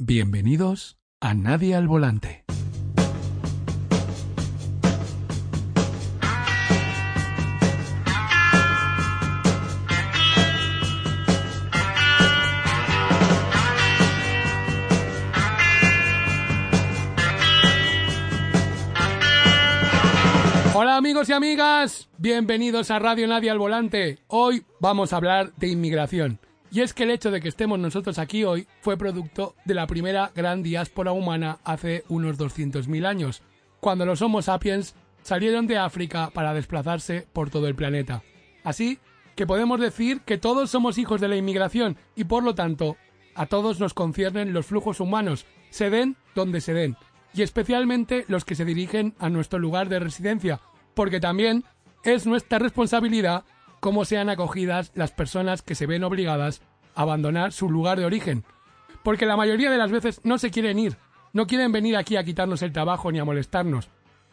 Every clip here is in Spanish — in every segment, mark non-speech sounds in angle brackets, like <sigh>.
Bienvenidos a Nadie al Volante. Hola amigos y amigas, bienvenidos a Radio Nadie al Volante. Hoy vamos a hablar de inmigración. Y es que el hecho de que estemos nosotros aquí hoy fue producto de la primera gran diáspora humana hace unos 200.000 años, cuando los Homo sapiens salieron de África para desplazarse por todo el planeta. Así que podemos decir que todos somos hijos de la inmigración y por lo tanto a todos nos conciernen los flujos humanos, se den donde se den, y especialmente los que se dirigen a nuestro lugar de residencia, porque también es nuestra responsabilidad cómo sean acogidas las personas que se ven obligadas a abandonar su lugar de origen. Porque la mayoría de las veces no se quieren ir, no quieren venir aquí a quitarnos el trabajo ni a molestarnos,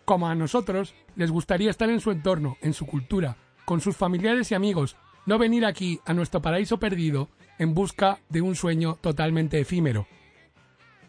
como a nosotros les gustaría estar en su entorno, en su cultura, con sus familiares y amigos, no venir aquí a nuestro paraíso perdido en busca de un sueño totalmente efímero.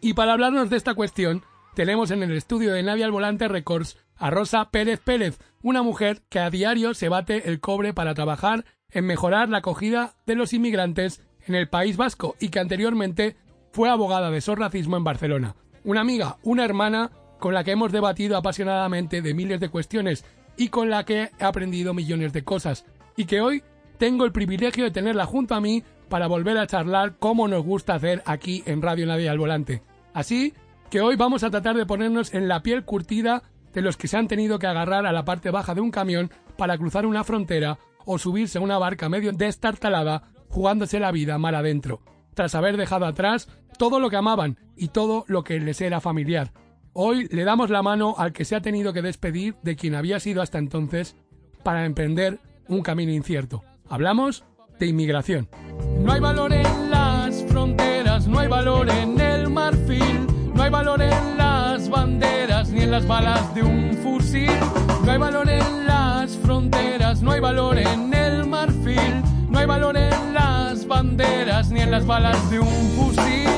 Y para hablarnos de esta cuestión, tenemos en el estudio de Nadia al Volante Records a Rosa Pérez Pérez, una mujer que a diario se bate el cobre para trabajar en mejorar la acogida de los inmigrantes en el País Vasco y que anteriormente fue abogada de racismo en Barcelona. Una amiga, una hermana con la que hemos debatido apasionadamente de miles de cuestiones y con la que he aprendido millones de cosas y que hoy tengo el privilegio de tenerla junto a mí para volver a charlar como nos gusta hacer aquí en Radio Nadie al Volante. Así que hoy vamos a tratar de ponernos en la piel curtida de los que se han tenido que agarrar a la parte baja de un camión para cruzar una frontera o subirse a una barca medio destartalada jugándose la vida mal adentro, tras haber dejado atrás todo lo que amaban y todo lo que les era familiar. Hoy le damos la mano al que se ha tenido que despedir de quien había sido hasta entonces para emprender un camino incierto. Hablamos de inmigración. No hay valor en las fronteras, no hay valor en el marfil, no hay valor en las banderas en las balas de un fusil. No hay valor en las fronteras, no hay valor en el marfil. No hay valor en las banderas ni en las balas de un fusil.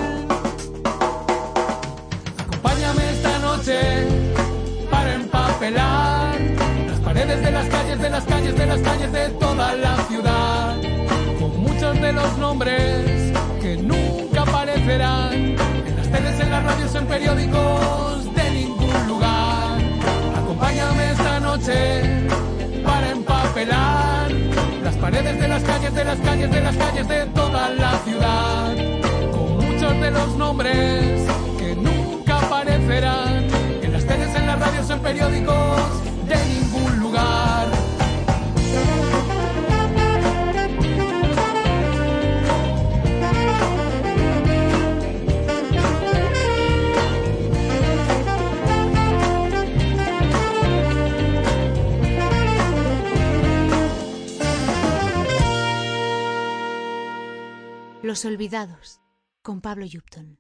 Acompáñame esta noche para empapelar las paredes de las calles, de las calles, de las calles de toda la ciudad. Con muchos de los nombres que nunca aparecerán en las teles, en las radios, en periódicos para empapelar las paredes de las calles, de las calles, de las calles de toda la ciudad. Con muchos de los nombres que nunca aparecerán en las teles, en las radios, en periódicos de ningún lugar. Los Olvidados, con Pablo Yupton.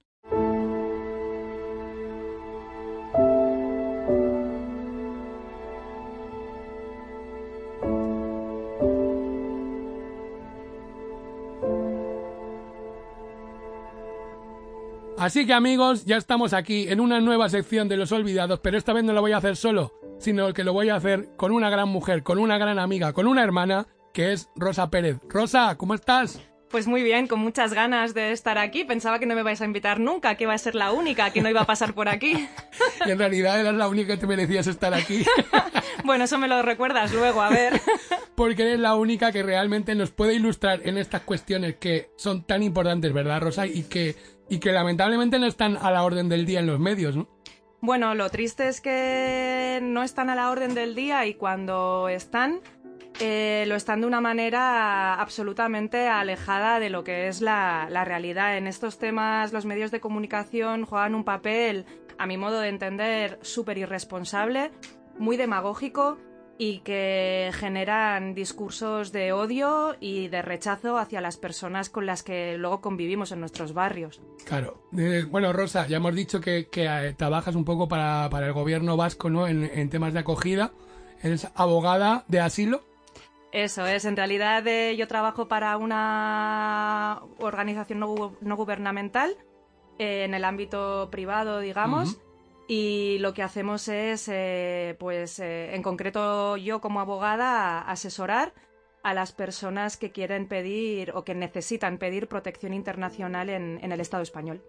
Así que amigos, ya estamos aquí en una nueva sección de Los Olvidados, pero esta vez no lo voy a hacer solo, sino que lo voy a hacer con una gran mujer, con una gran amiga, con una hermana, que es Rosa Pérez. Rosa, ¿cómo estás? Pues muy bien, con muchas ganas de estar aquí. Pensaba que no me vais a invitar nunca, que iba a ser la única, que no iba a pasar por aquí. <laughs> Y en realidad eras la única que te merecías estar aquí. <laughs> bueno, eso me lo recuerdas luego, a ver. <laughs> Porque eres la única que realmente nos puede ilustrar en estas cuestiones que son tan importantes, ¿verdad, Rosa? Y que, y que lamentablemente no están a la orden del día en los medios, ¿no? Bueno, lo triste es que no están a la orden del día y cuando están, eh, lo están de una manera absolutamente alejada de lo que es la, realidad. En estos temas los medios de comunicación juegan un papel, a mi modo de entender, súper irresponsable, muy demagógico y que generan discursos de odio y de rechazo hacia las personas con las que luego convivimos en nuestros barrios. Claro. Eh, bueno, Rosa, ya hemos dicho que, eh, trabajas un poco para, para, el gobierno vasco ¿no? En, en temas de acogida. Eres abogada de asilo. Eso es, en realidad eh, yo trabajo para una organización no, no, gubernamental eh, en el ámbito privado, digamos. Y lo que hacemos es, eh, pues, en concreto yo como abogada, asesorar a las personas que quieren pedir o que necesitan pedir protección internacional en, el Estado español.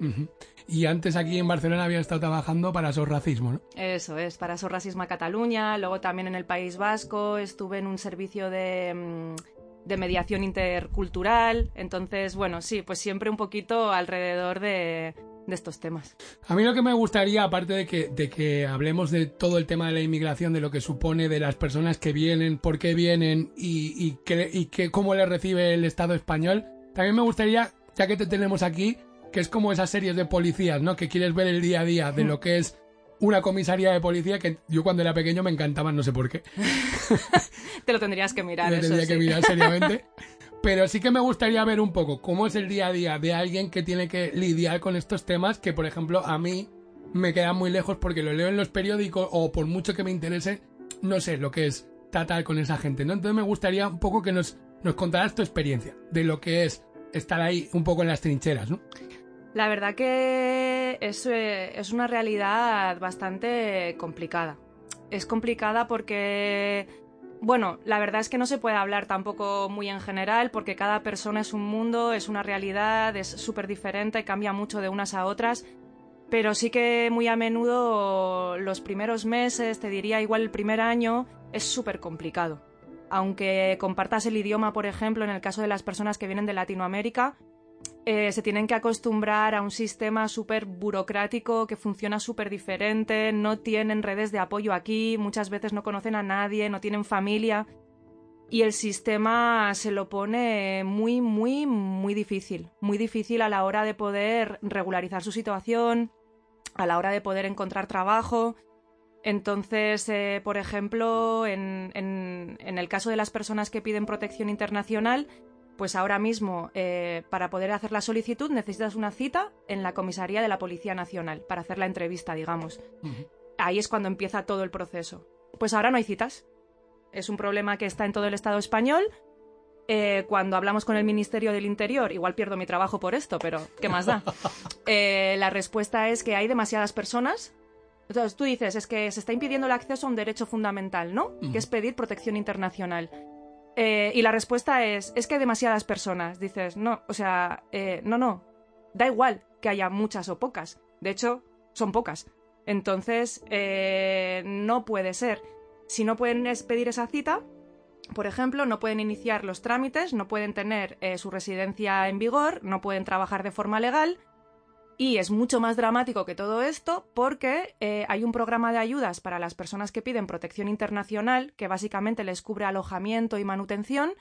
Y antes aquí en Barcelona había estado trabajando para SOS Racismo, ¿no? Eso es, para SOS Racismo Cataluña, luego también en el País Vasco, estuve en un servicio de... De mediación intercultural. Entonces, bueno, sí, pues siempre un poquito alrededor de, de estos temas. A mí lo que me gustaría, aparte de que, de que hablemos de todo el tema de la inmigración, de lo que supone, de las personas que vienen, por qué vienen y, y, que, y que, cómo les recibe el Estado español, también me gustaría, ya que te tenemos aquí, que es como esas series de policías, ¿no? Que quieres ver el día a día de lo que es una comisaría de policía que yo cuando era pequeño me encantaban, no sé por qué. <laughs> Te lo tendrías que mirar. Lo tendría que mirar seriamente. <laughs> Pero sí que me gustaría ver un poco cómo es el día a día de alguien que tiene que lidiar con estos temas que, por ejemplo, a mí me quedan muy lejos porque lo leo en los periódicos o por mucho que me interese, no sé lo que es tratar con esa gente, ¿no? Entonces me gustaría un poco que nos, nos contaras tu experiencia de lo que es estar ahí un poco en las trincheras, ¿no? La verdad que es, eh, es una realidad bastante complicada. Es complicada porque bueno, la verdad es que no se puede hablar tampoco muy en general porque cada persona es un mundo, es una realidad, es súper diferente, cambia mucho de unas a otras, pero sí que muy a menudo los primeros meses, te diría igual el primer año, es súper complicado. Aunque compartas el idioma, por ejemplo, en el caso de las personas que vienen de Latinoamérica, eh, se tienen que acostumbrar a un sistema súper burocrático que funciona súper diferente, no tienen redes de apoyo aquí, muchas veces no conocen a nadie, no tienen familia y el sistema se lo pone muy, muy, muy difícil, muy difícil a la hora de poder regularizar su situación, a la hora de poder encontrar trabajo. Entonces, eh, por ejemplo, en, en el caso de las personas que piden protección internacional, pues ahora mismo, eh, para poder hacer la solicitud, necesitas una cita en la comisaría de la Policía Nacional para hacer la entrevista, digamos. Ahí es cuando empieza todo el proceso. Pues ahora no hay citas. Es un problema que está en todo el Estado español. Eh, cuando hablamos con el Ministerio del Interior, igual pierdo mi trabajo por esto, pero ¿qué más da? <laughs> Eh, la respuesta es que hay demasiadas personas. Entonces tú dices, es que se está impidiendo el acceso a un derecho fundamental, ¿no? Que es pedir protección internacional. Eh, y la respuesta es, es que hay demasiadas personas. Dices, no, o sea, eh, no, no, da igual que haya muchas o pocas. De hecho, son pocas. Entonces, eh, no puede ser. Si no pueden pedir esa cita, por ejemplo, no pueden iniciar los trámites, no pueden tener su residencia en vigor, no pueden trabajar de forma legal y es mucho más dramático que todo esto porque eh, hay un programa de ayudas para las personas que piden protección internacional que básicamente les cubre alojamiento y manutención,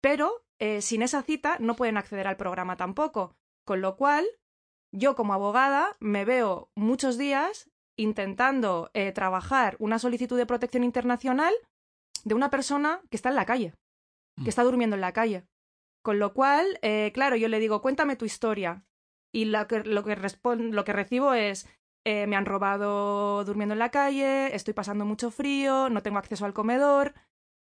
pero eh, sin esa cita no pueden acceder al programa tampoco. Con lo cual, yo como abogada me veo muchos días intentando eh, trabajar una solicitud de protección internacional de una persona que está en la calle, que mm. está durmiendo en la calle. Con lo cual, claro, yo le digo, cuéntame tu historia y lo que, lo que, lo que recibo es eh, me han robado durmiendo en la calle, estoy pasando mucho frío, no tengo acceso al comedor,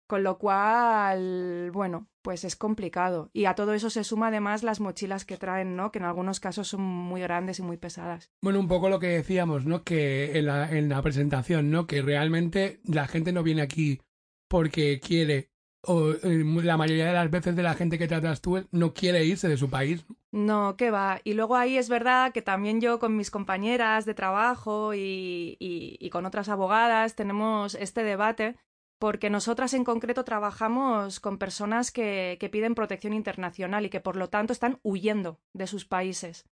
con lo cual, bueno, pues es complicado. Y a todo eso se suma además las mochilas que traen, ¿no? Que en algunos casos son muy grandes y muy pesadas. Bueno, un poco lo que decíamos, ¿no? Que en la, en la presentación, ¿no? Que realmente la gente no viene aquí porque quiere o eh, la mayoría de las veces de la gente que tratas tú no quiere irse de su país. No, qué va. Y luego ahí es verdad que también yo con mis compañeras de trabajo y, y, con otras abogadas tenemos este debate porque nosotras en concreto trabajamos con personas que, que, piden protección internacional y que por lo tanto están huyendo de sus países.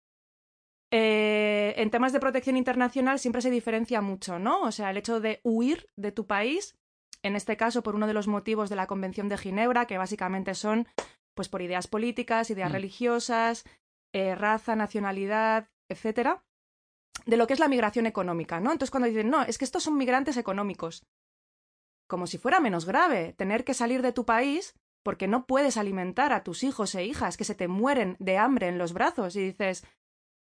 Eh, en temas de protección internacional siempre se diferencia mucho, ¿no? O sea, el hecho de huir de tu país en este caso por uno de los motivos de la Convención de Ginebra, que básicamente son pues por ideas políticas, ideas mm. religiosas, eh, raza, nacionalidad, etcétera, de lo que es la migración económica, ¿no? Entonces cuando dicen, no, es que estos son migrantes económicos, como si fuera menos grave tener que salir de tu país porque no puedes alimentar a tus hijos e hijas que se te mueren de hambre en los brazos y dices,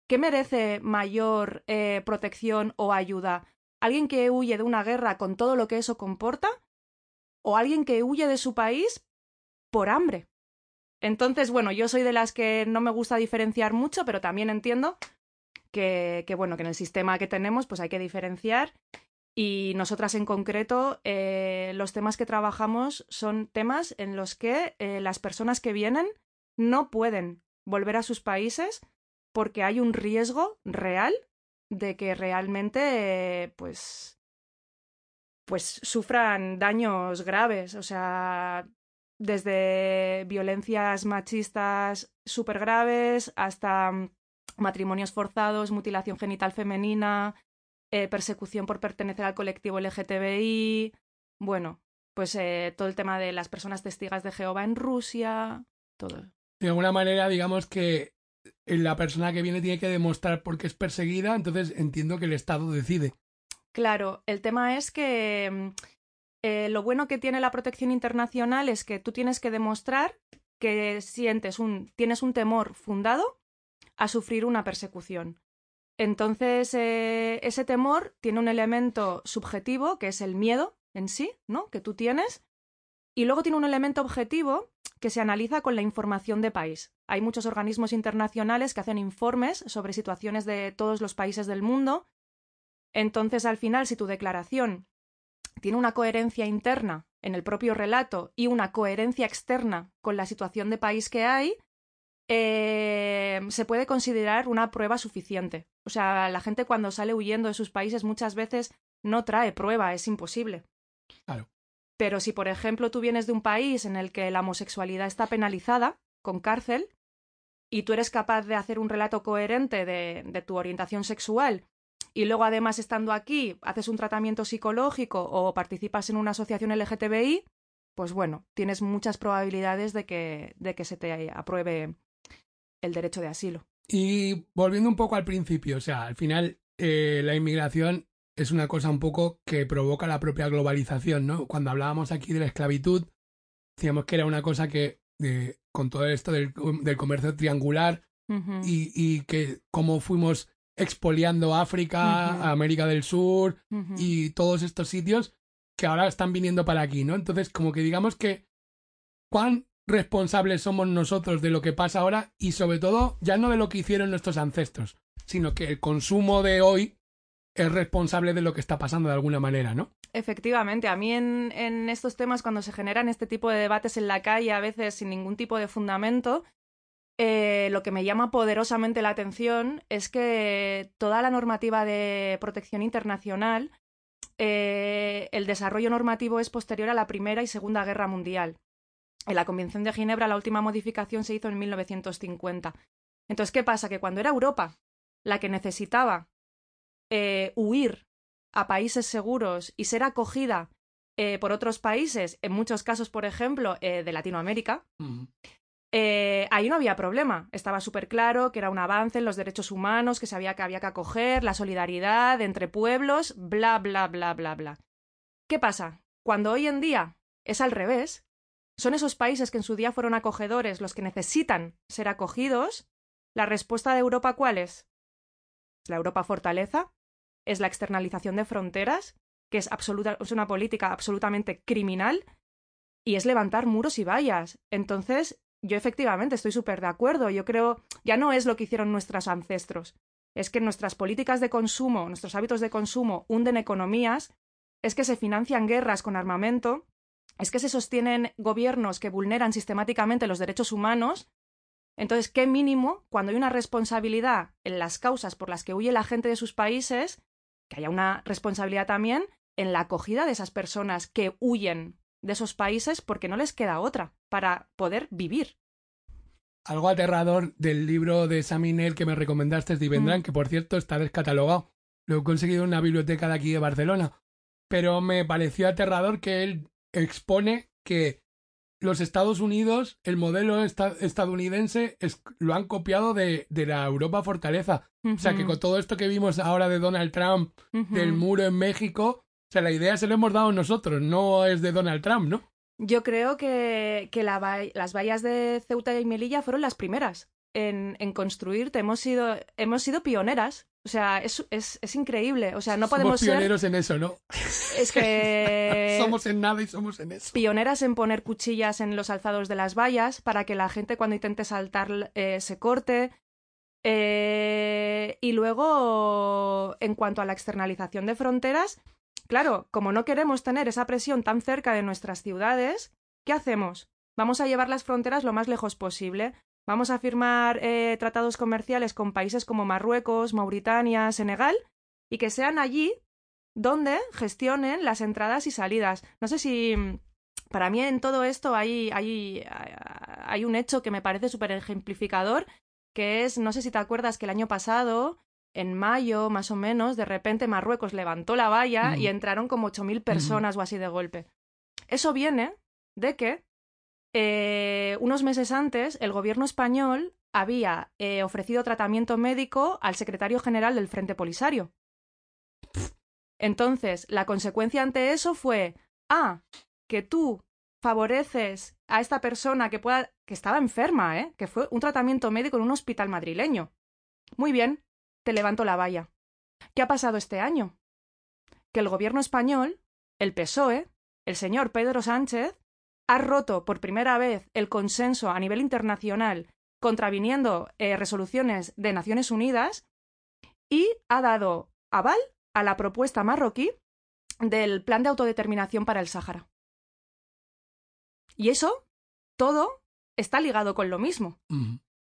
¿qué merece mayor eh, protección o ayuda? Alguien que huye de una guerra con todo lo que eso comporta, o alguien que huye de su país por hambre. Entonces, bueno, yo soy de las que no me gusta diferenciar mucho, pero también entiendo que, bueno, que en el sistema que tenemos pues hay que diferenciar y nosotras en concreto, eh, los temas que trabajamos son temas en los que eh, las personas que vienen no pueden volver a sus países porque hay un riesgo real de que realmente pues pues sufran daños graves, o sea, desde violencias machistas súper graves hasta matrimonios forzados, mutilación genital femenina, eh, persecución por pertenecer al colectivo LGTBI, bueno, pues eh, todo el tema de las personas testigas de Jehová en Rusia, todo. De alguna manera, digamos que la persona que viene tiene que demostrar por qué es perseguida, entonces entiendo que el Estado decide. Claro, el tema es que mm, eh, lo bueno que tiene la protección internacional es que tú tienes que demostrar que sientes un, tienes un temor fundado a sufrir una persecución. Entonces, eh, ese temor tiene un elemento subjetivo, que es el miedo en sí, ¿no? Que tú tienes. Y luego tiene un elemento objetivo que se analiza con la información de país. Hay muchos organismos internacionales que hacen informes sobre situaciones de todos los países del mundo. Entonces, al final, si tu declaración tiene una coherencia interna en el propio relato y una coherencia externa con la situación de país que hay, eh, se puede considerar una prueba suficiente. O sea, la gente cuando sale huyendo de sus países muchas veces no trae prueba, es imposible. Claro. Pero si, por ejemplo, tú vienes de un país en el que la homosexualidad está penalizada, con cárcel, y tú eres capaz de hacer un relato coherente de, tu orientación sexual, y luego además estando aquí haces un tratamiento psicológico o participas en una asociación LGTBI, pues bueno, tienes muchas probabilidades de que, de que se te apruebe el derecho de asilo. Y volviendo un poco al principio, o sea, al final eh, la inmigración es una cosa un poco que provoca la propia globalización, ¿no? Cuando hablábamos aquí de la esclavitud, decíamos que era una cosa que, eh, con todo esto del, comercio triangular y, y, que como fuimos expoliando África, América del Sur y todos estos sitios que ahora están viniendo para aquí, ¿no? Entonces, como que digamos que cuán responsables somos nosotros de lo que pasa ahora y sobre todo ya no de lo que hicieron nuestros ancestros, sino que el consumo de hoy es responsable de lo que está pasando de alguna manera, ¿no? Efectivamente, a mí en, estos temas cuando se generan este tipo de debates en la calle, a veces sin ningún tipo de fundamento, eh, lo que me llama poderosamente la atención es que toda la normativa de protección internacional, eh, el desarrollo normativo es posterior a la Primera y Segunda Guerra Mundial. En la Convención de Ginebra la última modificación se hizo en 1950. Entonces, ¿qué pasa? Que cuando era Europa la que necesitaba eh, huir a países seguros y ser acogida eh, por otros países, en muchos casos, por ejemplo, eh, de Latinoamérica, ahí no había problema. Estaba súper claro que era un avance en los derechos humanos, que sabía que había que acoger, la solidaridad entre pueblos, bla, bla, bla, bla, bla. ¿Qué pasa? Cuando hoy en día es al revés, son esos países que en su día fueron acogedores los que necesitan ser acogidos, la respuesta de Europa ¿cuál es? ¿Es la Europa fortaleza? ¿Es la externalización de fronteras? que es, absoluta, es una política absolutamente criminal y es levantar muros y vallas. Entonces, yo efectivamente estoy súper de acuerdo. Yo creo, ya no es lo que hicieron nuestros ancestros. Es que nuestras políticas de consumo, nuestros hábitos de consumo hunden economías, es que se financian guerras con armamento es que se sostienen gobiernos que vulneran sistemáticamente los derechos humanos. Entonces, ¿qué mínimo, cuando hay una responsabilidad en las causas por las que huye la gente de sus países, que haya una responsabilidad también en la acogida de esas personas que huyen de esos países porque no les queda otra para poder vivir? Algo aterrador del libro de Saminel que me recomendaste de Vendrán, mm. que por cierto está descatalogado. Lo he conseguido en una biblioteca de aquí de Barcelona. Pero me pareció aterrador que él expone que los Estados Unidos, el modelo estadounidense, lo han copiado de, la Europa fortaleza. O sea, que con todo esto que vimos ahora de Donald Trump, del muro en México, o sea, la idea se la hemos dado nosotros, no es de Donald Trump, ¿no? Yo creo que, las vallas de Ceuta y Melilla fueron las primeras en, en construirte. Hemos sido, hemos sido pioneras o sea, es, es, es, increíble. O sea, no podemos somos pioneros en eso, ¿no? Es que... <laughs> somos en nada y somos en eso. Pioneras en poner cuchillas en los alzados de las vallas para que la gente cuando intente saltar eh, se corte. Eh, y luego, en cuanto a la externalización de fronteras, claro, como no queremos tener esa presión tan cerca de nuestras ciudades, ¿qué hacemos? Vamos a llevar las fronteras lo más lejos posible. Vamos a firmar eh, tratados comerciales con países como Marruecos, Mauritania, Senegal, y que sean allí donde gestionen las entradas y salidas. No sé si para mí en todo esto hay, hay, hay un hecho que me parece súper ejemplificador, que es, no sé si te acuerdas que el año pasado, en mayo más o menos, de repente Marruecos levantó la valla y Mm. entraron como 8.000 personas o así de golpe. Eso viene de que eh, unos meses antes el gobierno español había eh, ofrecido tratamiento médico al secretario general del Frente Polisario. Entonces, la consecuencia ante eso fue, ah, que tú favoreces a esta persona que pueda que estaba enferma, ¿eh? que fue un tratamiento médico en un hospital madrileño. Muy bien, te levanto la valla. ¿Qué ha pasado este año? Que el gobierno español, el PSOE, el señor Pedro Sánchez, ha roto por primera vez el consenso a nivel internacional contraviniendo eh, resoluciones de Naciones Unidas y ha dado aval a la propuesta marroquí del plan de autodeterminación para el Sáhara. Y eso, todo, está ligado con lo mismo.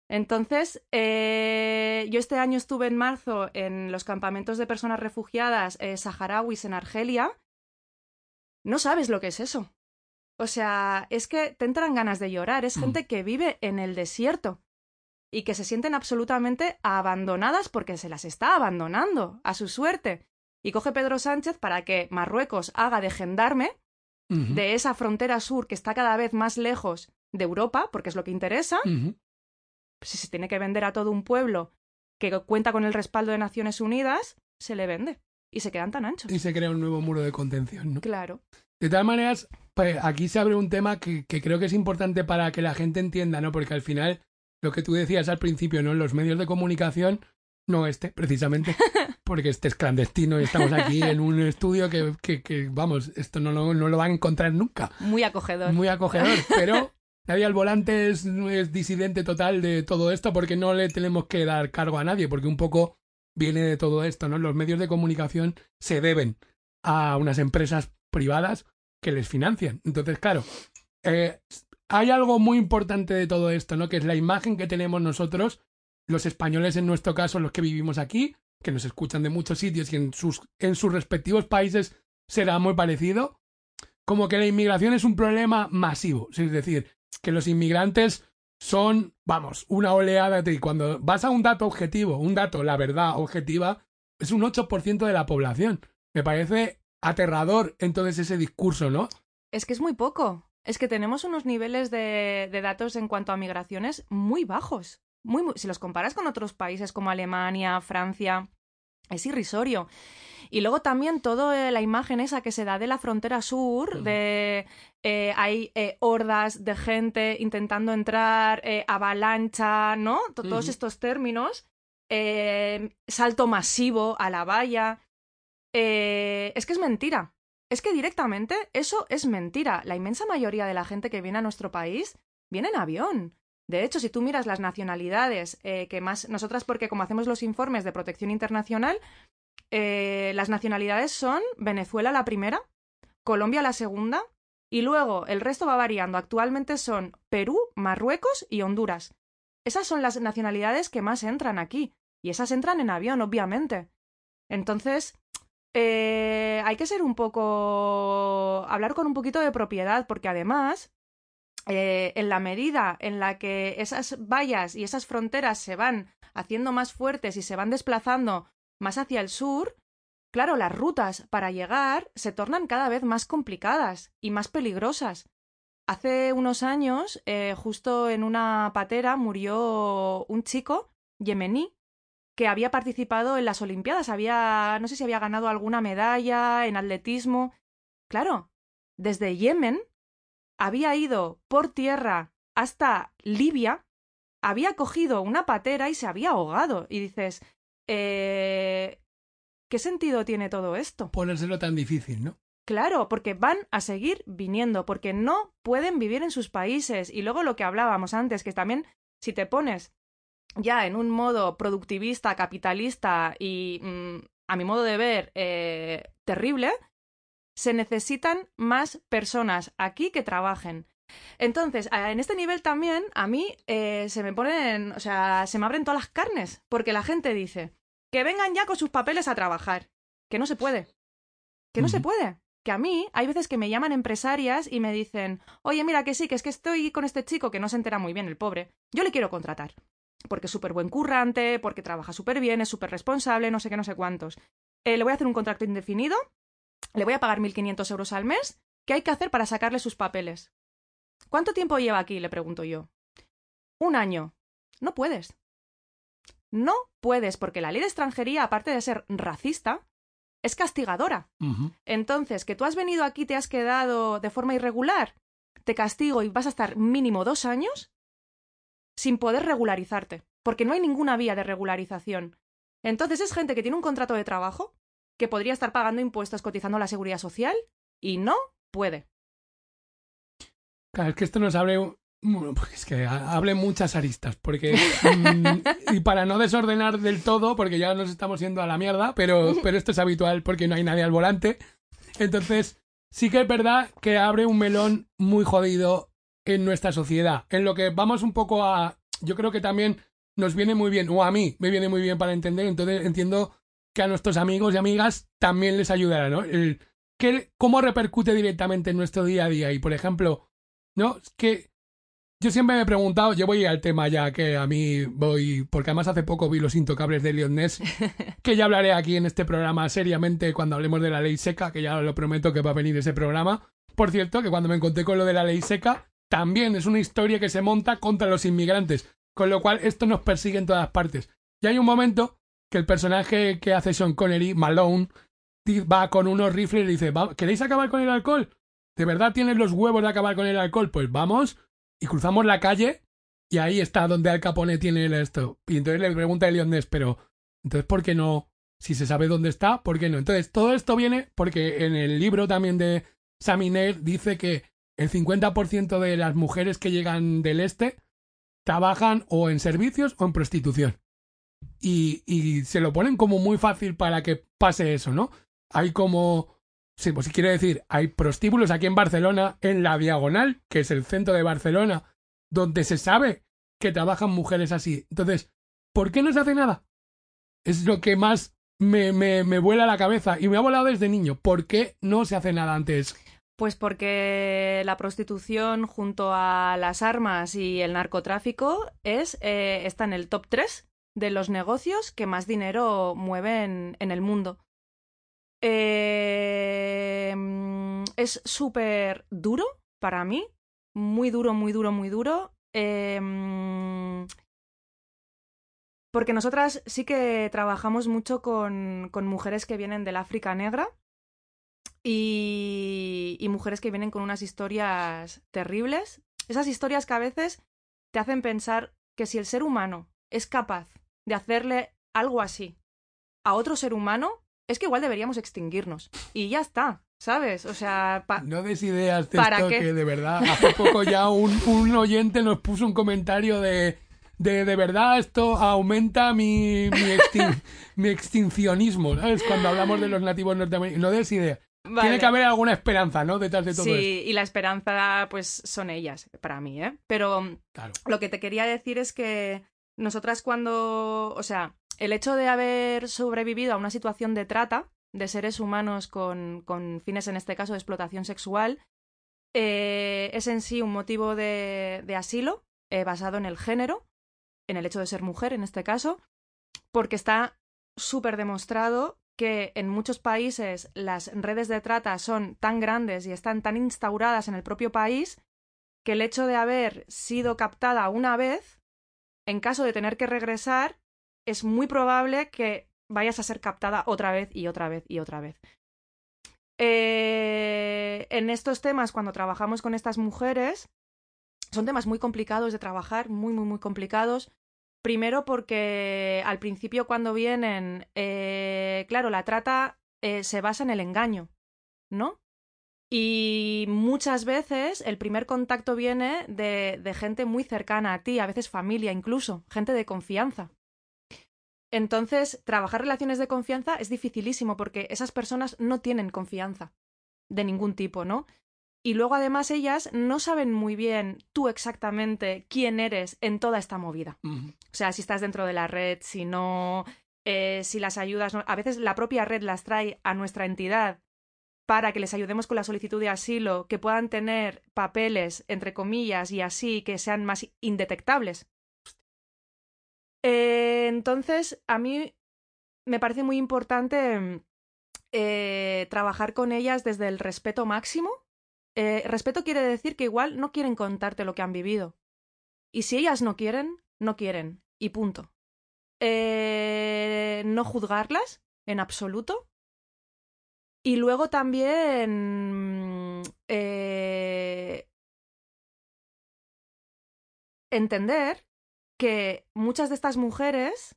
Entonces, eh, yo este año estuve en marzo en los campamentos de personas refugiadas eh, saharauis en Argelia. No sabes lo que es eso. O sea, es que te entran ganas de llorar. Es Mm. gente que vive en el desierto y que se sienten absolutamente abandonadas porque se las está abandonando a su suerte. Y coge Pedro Sánchez para que Marruecos haga de gendarme de esa frontera sur que está cada vez más lejos de Europa, porque es lo que interesa. Ujú. Si se tiene que vender a todo un pueblo que cuenta con el respaldo de Naciones Unidas, se le vende. Y se quedan tan anchos. Y se crea un nuevo muro de contención, ¿no? Claro. De todas maneras, pues aquí se abre un tema que, que creo que es importante para que la gente entienda, ¿no? Porque al final, lo que tú decías al principio, ¿no? Los medios de comunicación, no este, precisamente, <laughs> porque este es clandestino y estamos aquí en un estudio que, que, que, vamos, esto no lo, no lo van a encontrar nunca. Muy acogedor. Muy acogedor, <laughs> pero nadie al volante es, es disidente total de todo esto porque no le tenemos que dar cargo a nadie, porque un poco viene de todo esto, ¿no? Los medios de comunicación se deben a unas empresas privadas que les financian. Entonces, claro, eh, hay algo muy importante de todo esto, ¿no? Que es la imagen que tenemos nosotros, los españoles en nuestro caso, los que vivimos aquí, que nos escuchan de muchos sitios y en sus, en sus respectivos países será muy parecido, como que la inmigración es un problema masivo. Es decir, que los inmigrantes son, vamos, una oleada de... Cuando vas a un dato objetivo, un dato, la verdad objetiva, es un 8% de la población. Me parece aterrador entonces ese discurso, ¿no? Es que es muy poco. Es que tenemos unos niveles de, de datos en cuanto a migraciones muy bajos. Muy, muy- si los comparas con otros países como Alemania, Francia, es irrisorio. Y luego también toda la imagen esa que se da de la frontera sur, de eh, hay eh, hordas de gente intentando entrar, eh, avalancha, ¿no? To- Todos estos términos, eh, salto masivo a la valla. Eh, es que es mentira. Es que directamente eso es mentira. La inmensa mayoría de la gente que viene a nuestro país viene en avión. De hecho, si tú miras las nacionalidades eh, que más nosotras, porque como hacemos los informes de protección internacional, eh, las nacionalidades son Venezuela la primera, Colombia la segunda, y luego el resto va variando. Actualmente son Perú, Marruecos y Honduras. Esas son las nacionalidades que más entran aquí. Y esas entran en avión, obviamente. Entonces, eh, hay que ser un poco. hablar con un poquito de propiedad, porque además, eh, en la medida en la que esas vallas y esas fronteras se van haciendo más fuertes y se van desplazando más hacia el sur, claro, las rutas para llegar se tornan cada vez más complicadas y más peligrosas. Hace unos años, eh, justo en una patera, murió un chico yemení que había participado en las Olimpiadas, había, no sé si había ganado alguna medalla en atletismo. Claro, desde Yemen había ido por tierra hasta Libia, había cogido una patera y se había ahogado. Y dices, eh, ¿qué sentido tiene todo esto? Ponérselo tan difícil, ¿no? Claro, porque van a seguir viniendo, porque no pueden vivir en sus países. Y luego lo que hablábamos antes, que también si te pones ya en un modo productivista, capitalista y, mm, a mi modo de ver, eh, terrible, se necesitan más personas aquí que trabajen. Entonces, en este nivel también, a mí eh, se me ponen, o sea, se me abren todas las carnes, porque la gente dice que vengan ya con sus papeles a trabajar, que no se puede, que no se puede. Que a mí hay veces que me llaman empresarias y me dicen, oye, mira que sí, que es que estoy con este chico que no se entera muy bien, el pobre, yo le quiero contratar porque es súper buen currante, porque trabaja súper bien, es súper responsable, no sé qué, no sé cuántos. Eh, le voy a hacer un contrato indefinido, le voy a pagar 1.500 euros al mes. ¿Qué hay que hacer para sacarle sus papeles? ¿Cuánto tiempo lleva aquí? le pregunto yo. Un año. No puedes. No puedes, porque la ley de extranjería, aparte de ser racista, es castigadora. Entonces, que tú has venido aquí, te has quedado de forma irregular, te castigo y vas a estar mínimo dos años, sin poder regularizarte, porque no hay ninguna vía de regularización. Entonces es gente que tiene un contrato de trabajo, que podría estar pagando impuestos, cotizando la seguridad social, y no puede. Claro, es que esto nos abre, pues es que hable muchas aristas, porque <laughs> mm, y para no desordenar del todo, porque ya nos estamos yendo a la mierda, pero, <laughs> pero esto es habitual porque no hay nadie al volante. Entonces, sí que es verdad que abre un melón muy jodido en nuestra sociedad. En lo que vamos un poco a. Yo creo que también nos viene muy bien, o a mí me viene muy bien para entender, entonces entiendo que a nuestros amigos y amigas también les ayudará, ¿no? El, que, ¿Cómo repercute directamente en nuestro día a día? Y por ejemplo, ¿no? Que yo siempre me he preguntado, yo voy al tema ya que a mí voy, porque además hace poco vi Los Intocables de Leon Ness, <laughs> que ya hablaré aquí en este programa seriamente cuando hablemos de la ley seca, que ya lo prometo que va a venir ese programa. Por cierto, que cuando me encontré con lo de la ley seca, también es una historia que se monta contra los inmigrantes, con lo cual esto nos persigue en todas partes. Y hay un momento que el personaje que hace Sean Connery, Malone, va con unos rifles y dice, ¿queréis acabar con el alcohol? ¿De verdad tienes los huevos de acabar con el alcohol? Pues vamos y cruzamos la calle y ahí está donde Al Capone tiene esto. Y entonces le pregunta a Elion pero entonces ¿por qué no? Si se sabe dónde está, ¿por qué no? Entonces todo esto viene porque en el libro también de Saminer dice que el 50% de las mujeres que llegan del este trabajan o en servicios o en prostitución. Y, y se lo ponen como muy fácil para que pase eso, ¿no? Hay como, sí, pues si quiere decir, hay prostíbulos aquí en Barcelona, en la Diagonal, que es el centro de Barcelona, donde se sabe que trabajan mujeres así. Entonces, ¿por qué no se hace nada? Es lo que más me, me, me vuela la cabeza y me ha volado desde niño. ¿Por qué no se hace nada antes? Pues porque la prostitución junto a las armas y el narcotráfico es, eh, está en el top 3 de los negocios que más dinero mueven en el mundo. Eh, es súper duro para mí, muy duro, muy duro, muy duro. Eh, porque nosotras sí que trabajamos mucho con mujeres que vienen del África Negra y, mujeres que vienen con unas historias terribles. Esas historias que a veces te hacen pensar que si el ser humano es capaz de hacerle algo así a otro ser humano, es que igual deberíamos extinguirnos. Y ya está, ¿sabes? O sea, no des ideas de esto que de verdad hace poco ya un, un, oyente nos puso un comentario de de de verdad esto aumenta mi mi, mi extincionismo, ¿sabes? Cuando hablamos de los nativos norteamericanos. No des ideas. Tiene que haber alguna esperanza, ¿no? Detrás de todo sí, esto. y la esperanza, pues, son ellas, para mí, ¿eh? Pero lo que te quería decir es que nosotras cuando, o sea, el hecho de haber sobrevivido a una situación de trata de seres humanos con, con fines, en este caso, de explotación sexual, eh, es en sí un motivo de, de asilo eh, basado en el género, en el hecho de ser mujer, en este caso, porque está súper demostrado que en muchos países las redes de trata son tan grandes y están tan instauradas en el propio país que el hecho de haber sido captada una vez, en caso de tener que regresar, es muy probable que vayas a ser captada otra vez y otra vez y otra vez. Eh, en estos temas, cuando trabajamos con estas mujeres, son temas muy complicados de trabajar, muy, muy, muy complicados, Primero porque al principio cuando vienen, eh, claro, la trata eh, se basa en el engaño, ¿no? Y muchas veces el primer contacto viene de, de gente muy cercana a ti, a veces familia incluso, gente de confianza. Entonces, trabajar relaciones de confianza es dificilísimo porque esas personas no tienen confianza de ningún tipo, ¿no? Y luego además ellas no saben muy bien tú exactamente quién eres en toda esta movida. O sea, si estás dentro de la red, si no, eh, si las ayudas, no- a veces la propia red las trae a nuestra entidad para que les ayudemos con la solicitud de asilo, que puedan tener papeles, entre comillas, y así, que sean más indetectables. Eh, entonces, a mí me parece muy importante eh, trabajar con ellas desde el respeto máximo. Eh, respeto quiere decir que igual no quieren contarte lo que han vivido. Y si ellas no quieren, no quieren. Y punto. Eh, no juzgarlas en absoluto. Y luego también eh, entender que muchas de estas mujeres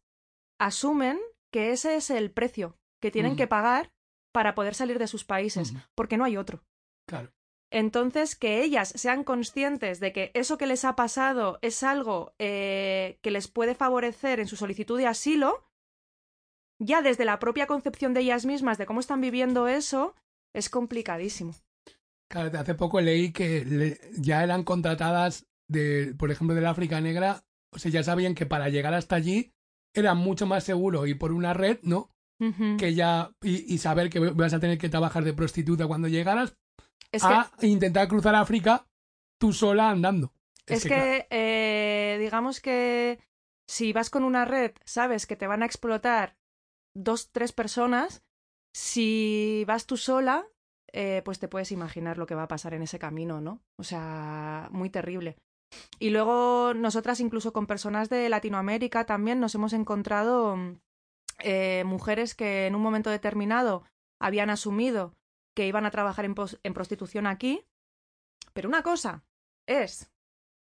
asumen que ese es el precio que tienen que pagar para poder salir de sus países, porque no hay otro. Claro. Entonces, que ellas sean conscientes de que eso que les ha pasado es algo eh, que les puede favorecer en su solicitud de asilo, ya desde la propia concepción de ellas mismas de cómo están viviendo eso, es complicadísimo. Claro, hace poco leí que le- ya eran contratadas, de, por ejemplo, del África Negra, o sea, ya sabían que para llegar hasta allí era mucho más seguro ir por una red, ¿no? Que ya, y, y saber que vas a tener que trabajar de prostituta cuando llegaras, Es que, a intentar cruzar África tú sola andando. es que eh, digamos que si vas con una red, sabes que te van a explotar dos, tres personas. Si vas tú sola, eh, pues te puedes imaginar lo que va a pasar en ese camino, ¿no? O sea, muy terrible. Y luego nosotras, incluso con personas de Latinoamérica, también nos hemos encontrado eh, mujeres que en un momento determinado habían asumido que iban a trabajar en, pos- en prostitución aquí. Pero una cosa es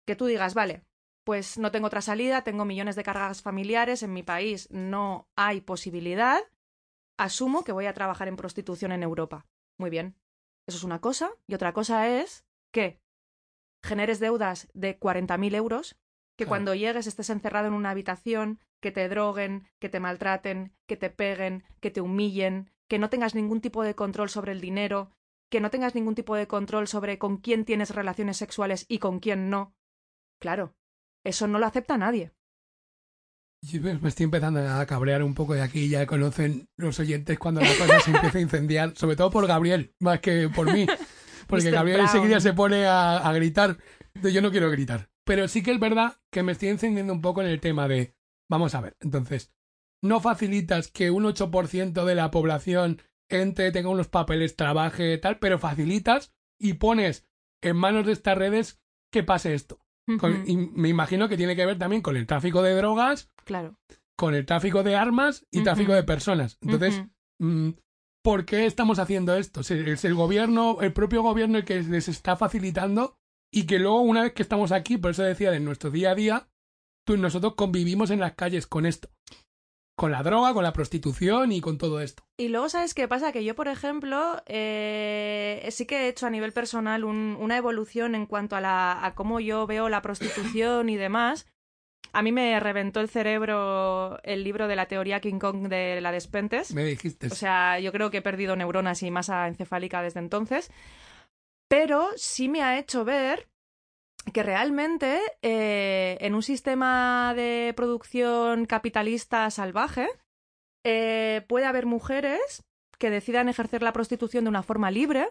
que tú digas, vale, pues no tengo otra salida, tengo millones de cargas familiares en mi país, no hay posibilidad, asumo que voy a trabajar en prostitución en Europa. Muy bien, eso es una cosa. Y otra cosa es que generes deudas de 40.000 euros, que Claro. cuando llegues estés encerrado en una habitación, que te droguen, que te maltraten, que te peguen, que te humillen, que no tengas ningún tipo de control sobre el dinero, que no tengas ningún tipo de control sobre con quién tienes relaciones sexuales y con quién no. Claro, eso no lo acepta nadie. Yo me estoy empezando a cabrear un poco de aquí, ya conocen los oyentes cuando la cosa se empieza a incendiar, sobre todo por Gabriel, más que por mí, <laughs> porque. Gabriel Brown. enseguida se pone a, a gritar. Yo no quiero gritar, pero sí que es verdad que me estoy encendiendo un poco en el tema de, vamos a ver, entonces, no facilitas que un 8% de la población entre, tenga unos papeles, trabaje, tal, pero facilitas y pones en manos de estas redes que pase esto. Con- y me imagino que tiene que ver también con el tráfico de drogas, Claro. con el tráfico de armas y tráfico de personas. Entonces, mm, ¿por qué estamos haciendo esto? ¿Es el gobierno, el propio gobierno el que les está facilitando y que luego una vez que estamos aquí, por eso decía, en nuestro día a día, tú, nosotros convivimos en las calles con esto. Con la droga, con la prostitución y con todo esto. Y luego, ¿sabes qué pasa? Que yo, por ejemplo, eh, sí que he hecho a nivel personal un- una evolución en cuanto a, la, a cómo yo veo la prostitución y demás. A mí me reventó el cerebro el libro de la teoría King Kong de la Despentes. Me dijiste. O sea, yo creo que he perdido neuronas y masa encefálica desde entonces. Pero sí me ha hecho ver que realmente eh, en un sistema de producción capitalista salvaje eh, puede haber mujeres que decidan ejercer la prostitución de una forma libre.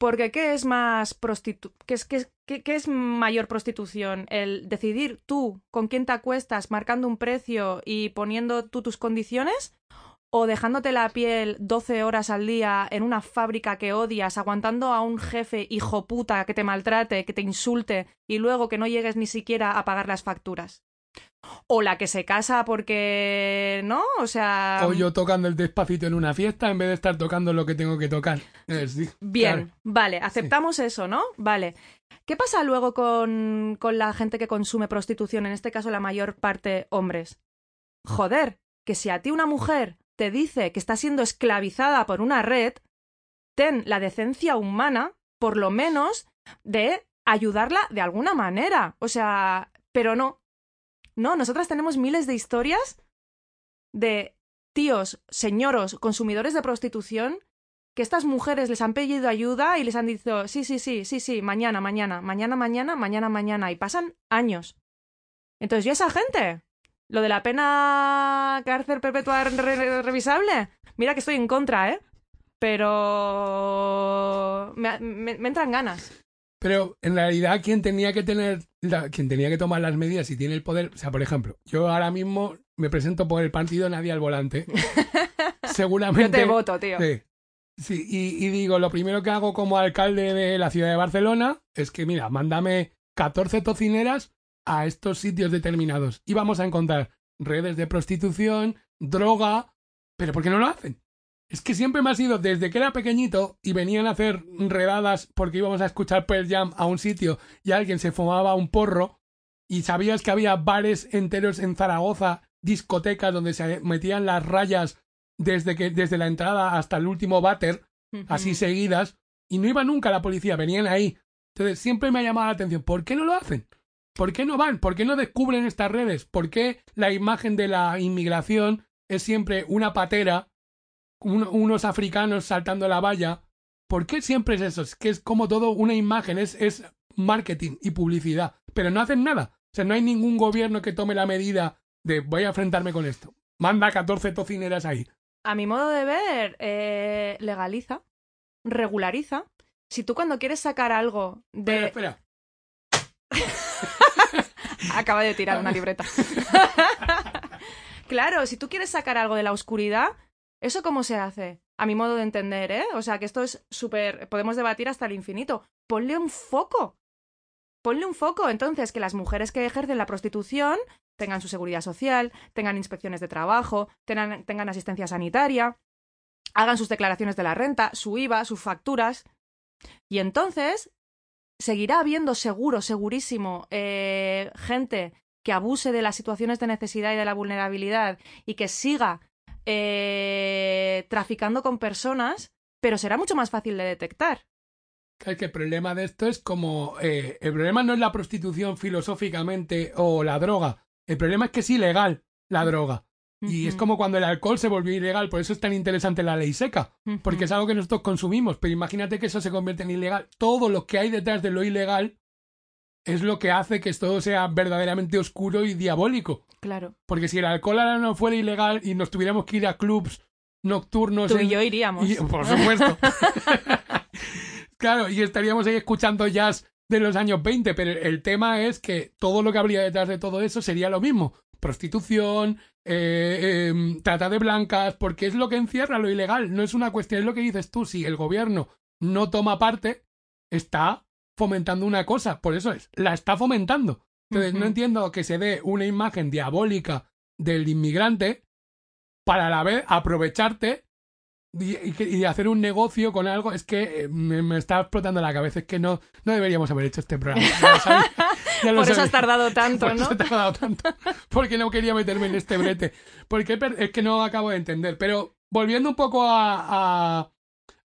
Porque ¿qué es más prostitu ¿Qué es, qué, es- qué- qué es mayor prostitución? ¿El decidir tú con quién te acuestas marcando un precio y poniendo tú tus condiciones? ¿O dejándote la piel 12 horas al día en una fábrica que odias, aguantando a un jefe hijo puta que te maltrate, que te insulte y luego que no llegues ni siquiera a pagar las facturas? O la que se casa porque... ¿No? O sea... O yo tocando el despacito en una fiesta en vez de estar tocando lo que tengo que tocar. <laughs> Eh, sí, Bien, claro. vale, aceptamos eso, ¿no? Vale. ¿Qué pasa luego con, con la gente que consume prostitución, en este caso la mayor parte hombres? Joder, que si a ti una mujer te dice que está siendo esclavizada por una red, ten la decencia humana, por lo menos, de ayudarla de alguna manera. O sea, pero no. No, nosotras tenemos miles de historias de tíos, señoros, consumidores de prostitución, que estas mujeres les han pedido ayuda y les han dicho, sí, sí, sí, sí, sí, mañana, mañana, mañana, mañana, mañana, mañana, y pasan años. Entonces, ¿y esa gente? Lo de la pena cárcel perpetua revisable, mira que estoy en contra, ¿eh? Pero me, me entran ganas. Pero en realidad quien tenía que tener, quien tenía que tomar las medidas y tiene el poder, o sea, por ejemplo, yo ahora mismo me presento por el partido Nadie al volante. <laughs> Seguramente. Yo te voto, tío. Sí. Sí, y, y, digo, lo primero que hago como alcalde de la ciudad de Barcelona es que, mira, mándame 14 tocineras a estos sitios determinados y vamos a encontrar redes de prostitución, droga, pero ¿por qué no lo hacen? Es que siempre me ha sido desde que era pequeñito y venían a hacer redadas porque íbamos a escuchar Pearl Jam a un sitio y alguien se fumaba un porro y sabías que había bares enteros en Zaragoza, discotecas donde se metían las rayas desde que desde la entrada hasta el último váter, así seguidas, y no iba nunca la policía, venían ahí. Entonces siempre me ha llamado la atención, ¿por qué no lo hacen? ¿Por qué no van? ¿Por qué no descubren estas redes? ¿Por qué la imagen de la inmigración es siempre una patera unos africanos saltando la valla. ¿Por qué siempre es eso? Es que es como todo una imagen, es, es marketing y publicidad, pero no hacen nada. O sea, no hay ningún gobierno que tome la medida de voy a enfrentarme con esto. Manda 14 tocineras ahí. A mi modo de ver, eh, legaliza, regulariza. Si tú cuando quieres sacar algo de... Espera, <laughs> Acaba de tirar una libreta. <laughs> claro, si tú quieres sacar algo de la oscuridad, ¿Eso cómo se hace? A mi modo de entender, ¿eh? O sea, que esto es súper... Podemos debatir hasta el infinito. Ponle un foco. Ponle un foco. Entonces, que las mujeres que ejercen la prostitución tengan su seguridad social, tengan inspecciones de trabajo, tengan, tengan asistencia sanitaria, hagan sus declaraciones de la renta, su IVA, sus facturas. Y entonces seguirá habiendo seguro, segurísimo, eh, gente que abuse de las situaciones de necesidad y de la vulnerabilidad y que siga eh, traficando con personas, pero será mucho más fácil de detectar. Es que el problema de esto es como... Eh, el problema no es la prostitución filosóficamente o la droga. El problema es que es ilegal la droga. Y es como cuando el alcohol se volvió ilegal, por eso es tan interesante la ley seca, porque es algo que nosotros consumimos, pero imagínate que eso se convierte en ilegal. Todo lo que hay detrás de lo ilegal es lo que hace que todo sea verdaderamente oscuro y diabólico. Claro. Porque si el alcohol ahora no fuera ilegal y nos tuviéramos que ir a clubs nocturnos. Tú y yo iríamos. por supuesto. <laughs> claro, y estaríamos ahí escuchando jazz de los años 20, pero el tema es que todo lo que habría detrás de todo eso sería lo mismo. Prostitución, eh, em, trata de blancas, porque es lo que encierra lo ilegal. No es una cuestión, es lo que dices tú. Si el gobierno no toma parte, está fomentando una cosa, por eso es, la está fomentando. Entonces, no entiendo que se dé una imagen diabólica del inmigrante para a la vez aprovecharte y, hacer un negocio con algo. Es que eh, me, está explotando la cabeza. Es que no, no deberíamos haber hecho este programa. <laughs> por eso has tardado <laughs> tanto, por ¿no? Eso he tardado tanto. Porque no quería meterme en este brete. Porque es que no acabo de entender. Pero volviendo un poco a,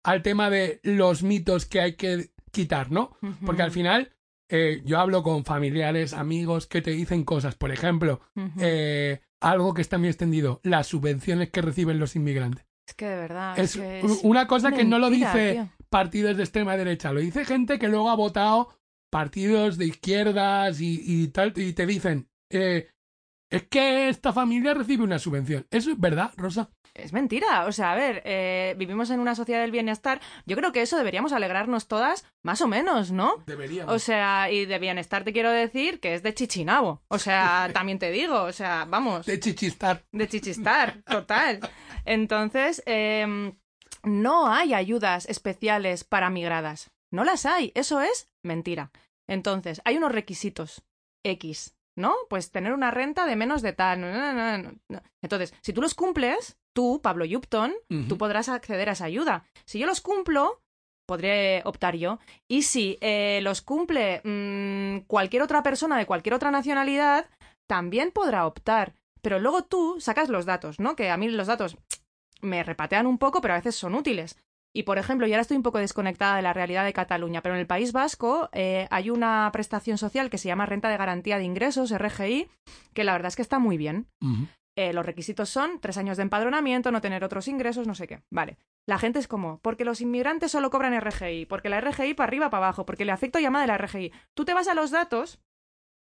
al tema de los mitos que hay que quitar, ¿no? Porque al final eh, yo hablo con familiares, amigos que te dicen cosas, por ejemplo, eh, algo que está muy extendido, las subvenciones que reciben los inmigrantes. Es que de verdad. Es, una cosa que no lo dice partidos de extrema derecha, lo dice gente que luego ha votado partidos de izquierdas y, tal, y te dicen, eh, es que esta familia recibe una subvención. ¿Eso es verdad, Rosa? Es mentira. O sea, a ver, eh, vivimos en una sociedad del bienestar. Yo creo que eso deberíamos alegrarnos todas, más o menos, ¿no? Deberíamos. O sea, y de bienestar te quiero decir que es de chichinabo. O sea, <laughs> también te digo, o sea, vamos. De chichistar. De chichistar, total. Entonces, em, no hay ayudas especiales para migradas. No las hay. Eso es mentira. Entonces, hay unos requisitos X ¿no? Pues tener una renta de menos de tal. Entonces, si tú los cumples, tú, Pablo Yupton, tú podrás acceder a esa ayuda. Si yo los cumplo, podré optar yo. Y si eh, los cumple mm, cualquier otra persona de cualquier otra nacionalidad, también podrá optar. Pero luego tú sacas los datos, ¿no? Que a mí los datos me repatean un poco, pero a veces son útiles. Y, por ejemplo, yo ahora estoy un poco desconectada de la realidad de Cataluña, pero en el País Vasco eh, hay una prestación social que se llama Renta de Garantía de Ingresos, RGI, que la verdad es que está muy bien. Eh, los requisitos son tres años de empadronamiento, no tener otros ingresos, no sé qué. Vale. La gente es como, porque los inmigrantes solo cobran RGI, porque la RGI para arriba, para abajo, porque le afecta llamada de la RGI. Tú te vas a los datos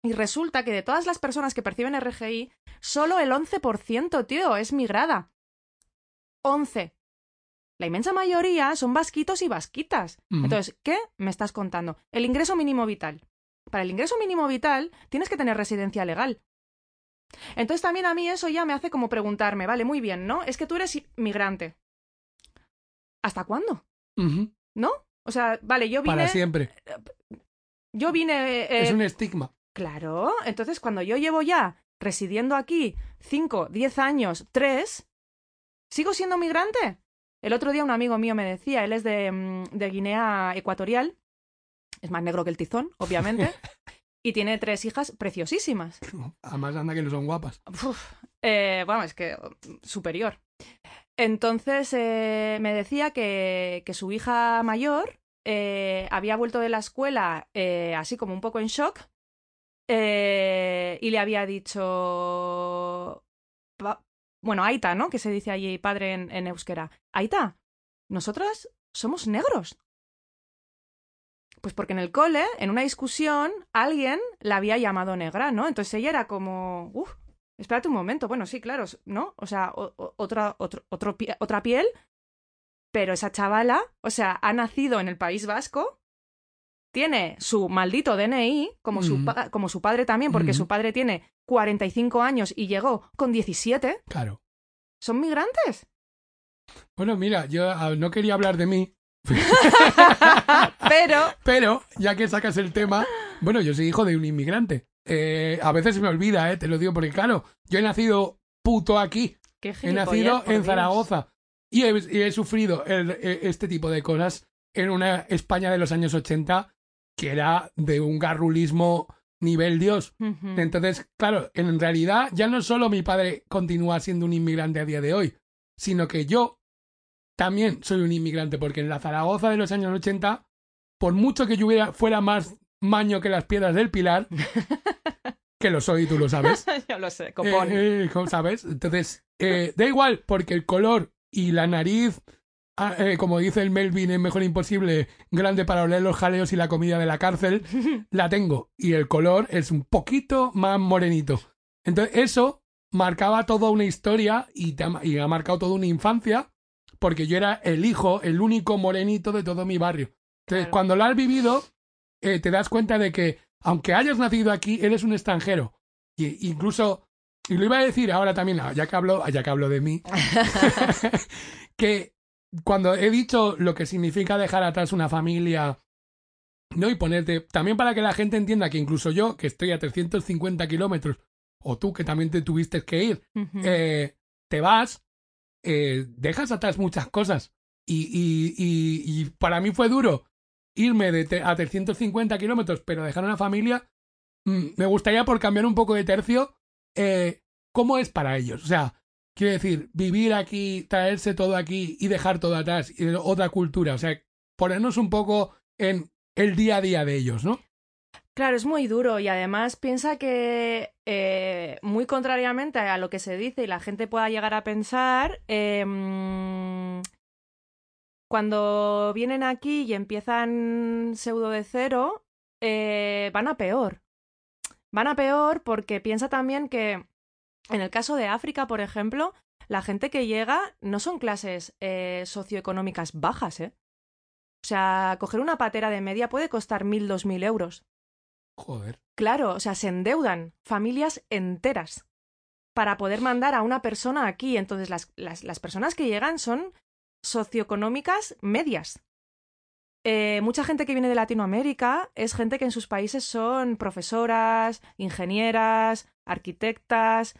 y resulta que de todas las personas que perciben RGI, solo el 11%, tío, es migrada. 11. La inmensa mayoría son vasquitos y vasquitas. Entonces, ¿qué me estás contando? El ingreso mínimo vital. Para el ingreso mínimo vital tienes que tener residencia legal. Entonces también a mí eso ya me hace como preguntarme, vale, muy bien, ¿no? Es que tú eres migrante. ¿Hasta cuándo? ¿No? O sea, vale, yo vine... Para siempre. Yo vine... eh, es un estigma. Claro, entonces cuando yo llevo ya residiendo aquí 5, 10 años, 3, ¿sigo siendo migrante? El otro día un amigo mío me decía, él es de, mm, de Guinea Ecuatorial, es más negro que el tizón, obviamente, <laughs> y tiene tres hijas preciosísimas. <laughs> Además anda que no son guapas. Uf, eh, bueno, es que superior. Entonces eh, me decía que, que su hija mayor eh, había vuelto de la escuela así como un poco en shock y le había dicho... Bueno, Aita, ¿no? Que se dice allí padre en, en euskera. Aita, nosotras somos negros. Pues porque en el cole, en una discusión, alguien la había llamado negra, ¿no? Entonces ella era como, uff, espérate un momento, bueno, sí, claro, ¿no? O sea, o- o- otra, otro, otro pie- otra piel, pero esa chavala, o sea, ha nacido en el País Vasco, tiene su maldito DNI, como, su, Ujú. pa- como su padre también, porque su padre tiene 45 años y llegó con 17, Claro. son migrantes. Bueno, mira, yo ah, no quería hablar de mí, <laughs> pero, pero ya que sacas el tema, bueno, yo soy hijo de un inmigrante. Eh, a veces se me olvida, eh, te lo digo, porque claro, yo he nacido puto aquí. qué He nacido en Dios. Zaragoza y he, y he sufrido el- e- este tipo de cosas en una España de los años 80 que era de un garrulismo nivel Dios. Entonces, claro, en realidad ya no solo mi padre continúa siendo un inmigrante a día de hoy, sino que yo también soy un inmigrante, porque en la Zaragoza de los años 80, por mucho que yo hubiera, fuera más maño que las piedras del Pilar, <laughs> que lo soy, tú lo sabes, <laughs> Yo lo sé, copón. eh, eh, ¿cómo ¿sabes? Entonces, eh, da igual, porque el color y la nariz, ah, eh, como dice el Melvin en Mejor Imposible, grande para oler los jaleos y la comida de la cárcel, <laughs> la tengo. Y el color es un poquito más morenito. Entonces, eso marcaba toda una historia y, te ha, y ha marcado toda una infancia, porque yo era el hijo, el único morenito de todo mi barrio. Entonces, Claro. cuando lo has vivido, eh, te das cuenta de que, aunque hayas nacido aquí, eres un extranjero. Y incluso, y lo iba a decir ahora también, ya que hablo, ya que hablo de mí, <laughs> que cuando he dicho lo que significa dejar atrás una familia, ¿no? Y ponerte, también para que la gente entienda que incluso yo, que estoy a 350 kilómetros, o tú que también te tuviste que ir, eh, te vas, eh, dejas atrás muchas cosas. Y, y, y, y para mí fue duro irme de te- a 350 kilómetros, pero dejar una familia. Mm, me gustaría, por cambiar un poco de tercio, eh, ¿cómo es para ellos? O sea, quiero decir, vivir aquí, traerse todo aquí y dejar todo atrás, y otra cultura. O sea, ponernos un poco en el día a día de ellos, ¿no? Claro, es muy duro y además piensa que eh, muy contrariamente a lo que se dice y la gente pueda llegar a pensar, mm, cuando vienen aquí y empiezan pseudo de cero, eh, van a peor. Van a peor porque piensa también que en el caso de África, por ejemplo, la gente que llega no son clases eh, socioeconómicas bajas, ¿eh? O sea, coger una patera de media puede costar mil, dos mil euros. Joder. Claro, o sea, se endeudan familias enteras para poder mandar a una persona aquí. Entonces, las, las, las personas que llegan son socioeconómicas medias. Eh, mucha gente que viene de Latinoamérica es gente que en sus países son profesoras, ingenieras, arquitectas,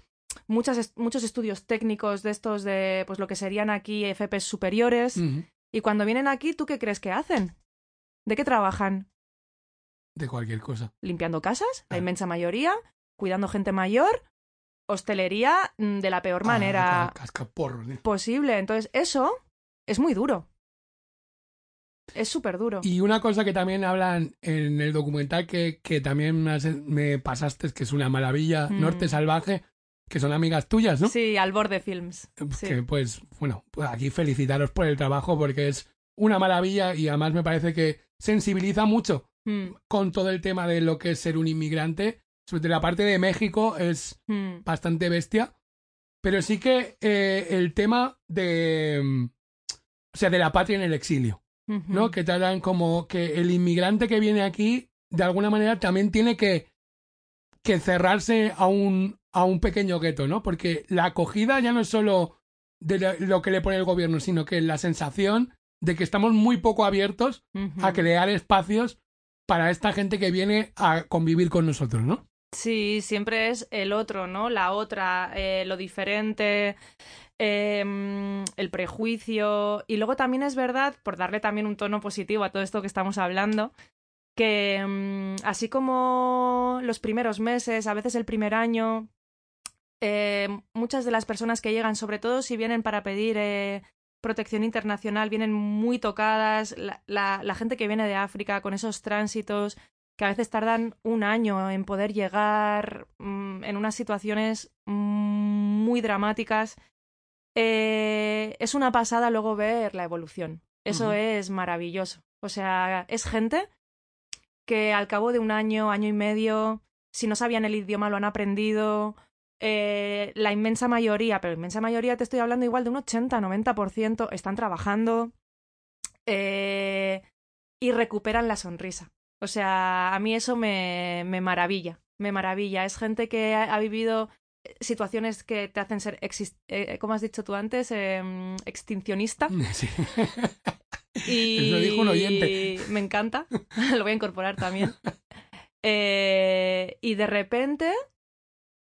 muchas est- muchos estudios técnicos de estos de pues lo que serían aquí FPs superiores. Y cuando vienen aquí, ¿tú qué crees que hacen? ¿De qué trabajan? De cualquier cosa. limpiando casas, la Ah. inmensa mayoría, cuidando gente mayor, hostelería mm, de la peor Ah, manera cascaporros, ¿eh? posible. Entonces, eso es muy duro. Es súper duro. Y una cosa que también hablan en el documental que, que también me, pasaste, que es una maravilla, Mm. Norte Salvaje, que son amigas tuyas, ¿no? Sí, al borde films. Sí. Que pues, bueno, pues aquí felicitaros por el trabajo porque es una maravilla y además me parece que sensibiliza mucho Mm, con todo el tema de lo que es ser un inmigrante. Sobre todo la parte de México es mm, bastante bestia. Pero sí que eh, el tema de. mm, O sea, de la patria en el exilio. ¿no? Que tratan como que el inmigrante que viene aquí, de alguna manera, también tiene que, que cerrarse a un, a un pequeño gueto, ¿no? Porque la acogida ya no es solo de lo- que le pone el gobierno, sino que la sensación de que estamos muy poco abiertos a crear espacios para esta gente que viene a convivir con nosotros, ¿no? Sí, siempre es el otro, ¿no? La otra, eh, lo diferente, em, el prejuicio. Y luego también es verdad, por darle también un tono positivo a todo esto que estamos hablando, que em, así como los primeros meses, a veces el primer año, eh, muchas de las personas que llegan, sobre todo si vienen para pedir eh, protección internacional, vienen muy tocadas. La, la- la gente que viene de África con esos tránsitos que a veces tardan un año en poder llegar mm, en unas situaciones muy dramáticas. Eh, es una pasada luego ver la evolución. Eso es maravilloso. O sea, es gente que al cabo de un año, año y medio, si no sabían el idioma, lo han aprendido. Eh, la inmensa mayoría, pero inmensa mayoría te estoy hablando igual de un 80-90%, están trabajando eh, y recuperan la sonrisa. O sea, a mí eso me, me maravilla, me maravilla. Es gente que ha, ha vivido eh, situaciones que te hacen ser, eh, como has dicho tú antes, em, extincionista. <laughs> Sí. <laughs> Y Lo dijo un oyente. me encanta, <laughs> lo voy a incorporar también. Eh, y de repente,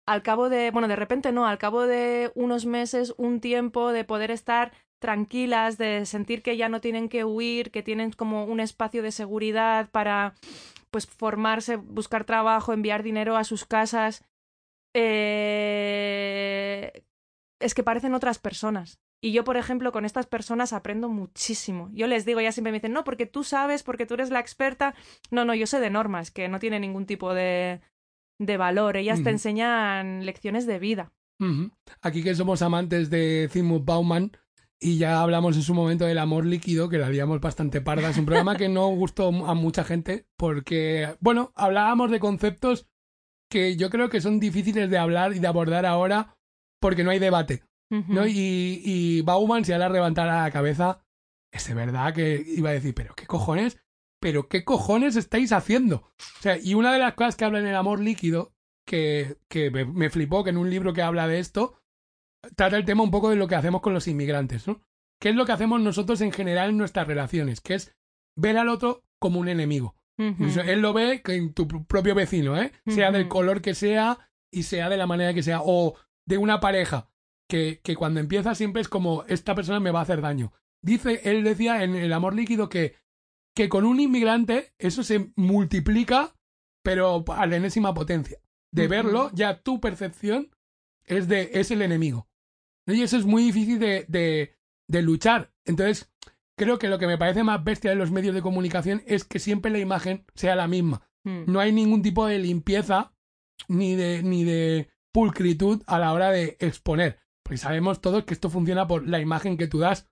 al cabo de, bueno, de repente no, al cabo de unos meses, un tiempo de poder estar tranquilas, de sentir que ya no tienen que huir, que tienen como un espacio de seguridad para pues formarse, buscar trabajo, enviar dinero a sus casas. eh, es que parecen otras personas. Y yo, por ejemplo, con estas personas aprendo muchísimo. Yo les digo, ya siempre me dicen, no, porque tú sabes, porque tú eres la experta. No, no, yo sé de normas, que no tienen ningún tipo de, de valor. Ellas te enseñan lecciones de vida. Aquí que somos amantes de Zygmunt Bauman y ya hablamos en su momento del amor líquido, que la haríamos bastante parda. Es un programa que no gustó a mucha gente porque, bueno, hablábamos de conceptos que yo creo que son difíciles de hablar y de abordar ahora porque no hay debate. ¿no? Y, y Bauman, si ahora levantara la cabeza, es de verdad que iba a decir, pero qué cojones, pero qué cojones estáis haciendo. O sea, y una de las cosas que habla en el amor líquido, que, que me, me flipó que en un libro que habla de esto, trata el tema un poco de lo que hacemos con los inmigrantes, ¿no? ¿Qué es lo que hacemos nosotros en general en nuestras relaciones? Que es ver al otro como un enemigo. Él lo ve que en tu pr- propio vecino, ¿eh? Sea del color que sea y sea de la manera que sea. O de una pareja que, que cuando empieza siempre es como esta persona me va a hacer daño. Dice, él decía en el amor líquido que, que con un inmigrante eso se multiplica, pero a la enésima potencia. De verlo, ya tu percepción es de es el enemigo. Y eso es muy difícil de, de, de luchar. Entonces, creo que lo que me parece más bestia de los medios de comunicación es que siempre la imagen sea la misma. Mm. No hay ningún tipo de limpieza ni de, ni de pulcritud a la hora de exponer. Porque sabemos todos que esto funciona por la imagen que tú das.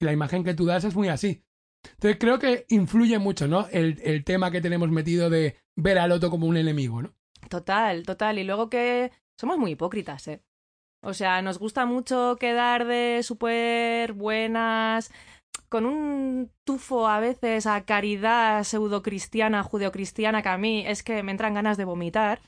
Y la imagen que tú das es muy así. Entonces creo que influye mucho, ¿no? El, el tema que tenemos metido de ver al otro como un enemigo, ¿no? Total, total. Y luego que somos muy hipócritas, ¿eh? O sea, nos gusta mucho quedar de súper buenas, con un tufo a veces a caridad pseudocristiana, judeocristiana, que a mí es que me entran ganas de vomitar.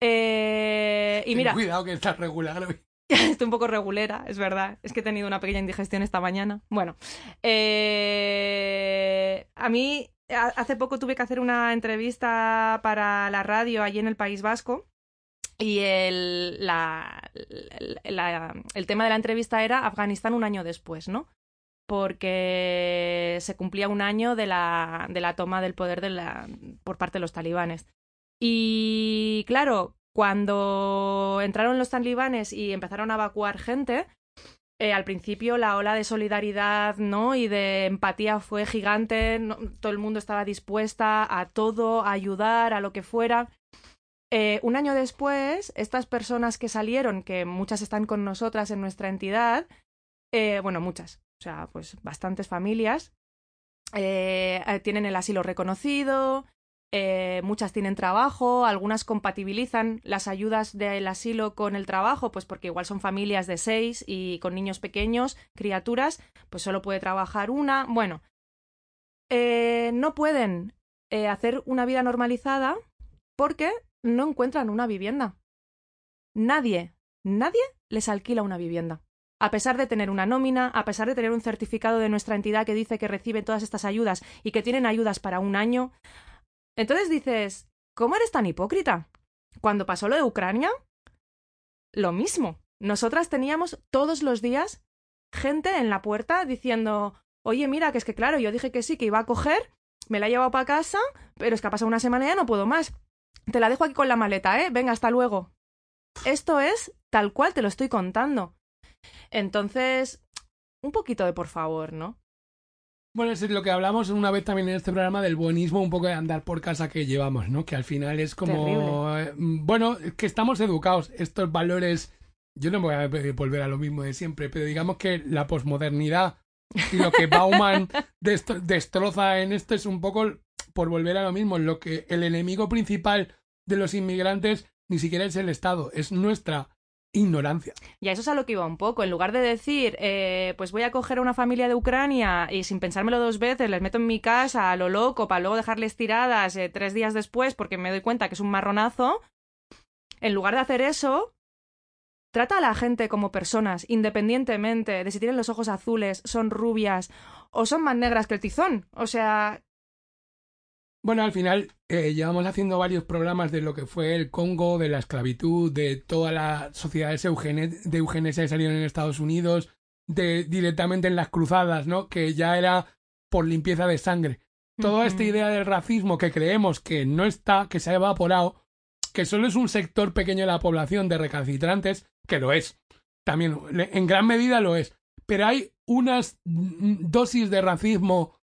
Eh, y Ten mira, Cuidado que estás regular hoy. <laughs> Estoy un poco regulera, es verdad. Es que he tenido una pequeña indigestión esta mañana. Bueno, eh, a mí ha- hace poco tuve que hacer una entrevista para la radio allí en el País Vasco y el, la- el tema de la entrevista era Afganistán un año después, ¿no? Porque se cumplía un año de la, de la toma del poder de la, por parte de los talibanes. Y claro, cuando entraron los talibanes y empezaron a evacuar gente, eh, al principio la ola de solidaridad ¿no? y de empatía fue gigante, todo el mundo estaba dispuesta a todo, a ayudar, a lo que fuera. Eh, un año después, estas personas que salieron, que muchas están con nosotras en nuestra entidad, eh, bueno, muchas, o sea, pues bastantes familias, tienen el asilo reconocido, eh, muchas tienen trabajo, algunas compatibilizan las ayudas del asilo con el trabajo, pues porque igual son familias de seis y con niños pequeños, criaturas, pues solo puede trabajar una. Bueno, eh, no pueden eh, hacer una vida normalizada porque no encuentran una vivienda. Nadie, nadie les alquila una vivienda. A pesar de tener una nómina, a pesar de tener un certificado de nuestra entidad que dice que recibe todas estas ayudas y que tienen ayudas para un año, entonces dices, ¿cómo eres tan hipócrita? Cuando pasó lo de Ucrania, lo mismo. Nosotras teníamos todos los días gente en la puerta diciendo, oye, mira, que es que claro, yo dije que sí, que iba a coger, me la he llevado para casa, pero es que ha pasado una semana y ya no puedo más. Te la dejo aquí con la maleta, ¿eh? Venga, hasta luego. Esto es tal cual te lo estoy contando. Entonces, un poquito de por favor, ¿no? Bueno, es lo que hablamos una vez también en este programa del buenismo, un poco de andar por casa que llevamos, ¿no? Que al final es como... Eh, bueno, que estamos educados, estos valores... Yo no voy a volver a lo mismo de siempre, pero digamos que la posmodernidad y lo que Bauman <laughs> destroza en esto es un poco por volver a lo mismo, lo que el enemigo principal de los inmigrantes ni siquiera es el Estado, es nuestra ignorancia. Y a eso es a lo que iba un poco. En lugar de decir, eh, pues voy a coger a una familia de Ucrania y sin pensármelo dos veces les meto en mi casa a lo loco para luego dejarles tiradas eh, tres días después porque me doy cuenta que es un marronazo, en lugar de hacer eso, trata a la gente como personas, independientemente de si tienen los ojos azules, son rubias o son más negras que el tizón. O sea, bueno, al final eh, llevamos haciendo varios programas de lo que fue el Congo, de la esclavitud, de todas las sociedades de eugenesia que salieron en Estados Unidos, de directamente en las cruzadas, ¿no? Que ya era por limpieza de sangre. Toda esta idea del racismo que creemos que no está, que se ha evaporado, que solo es un sector pequeño de la población de recalcitrantes, que lo es. También, en gran medida lo es. Pero hay unas dosis de racismo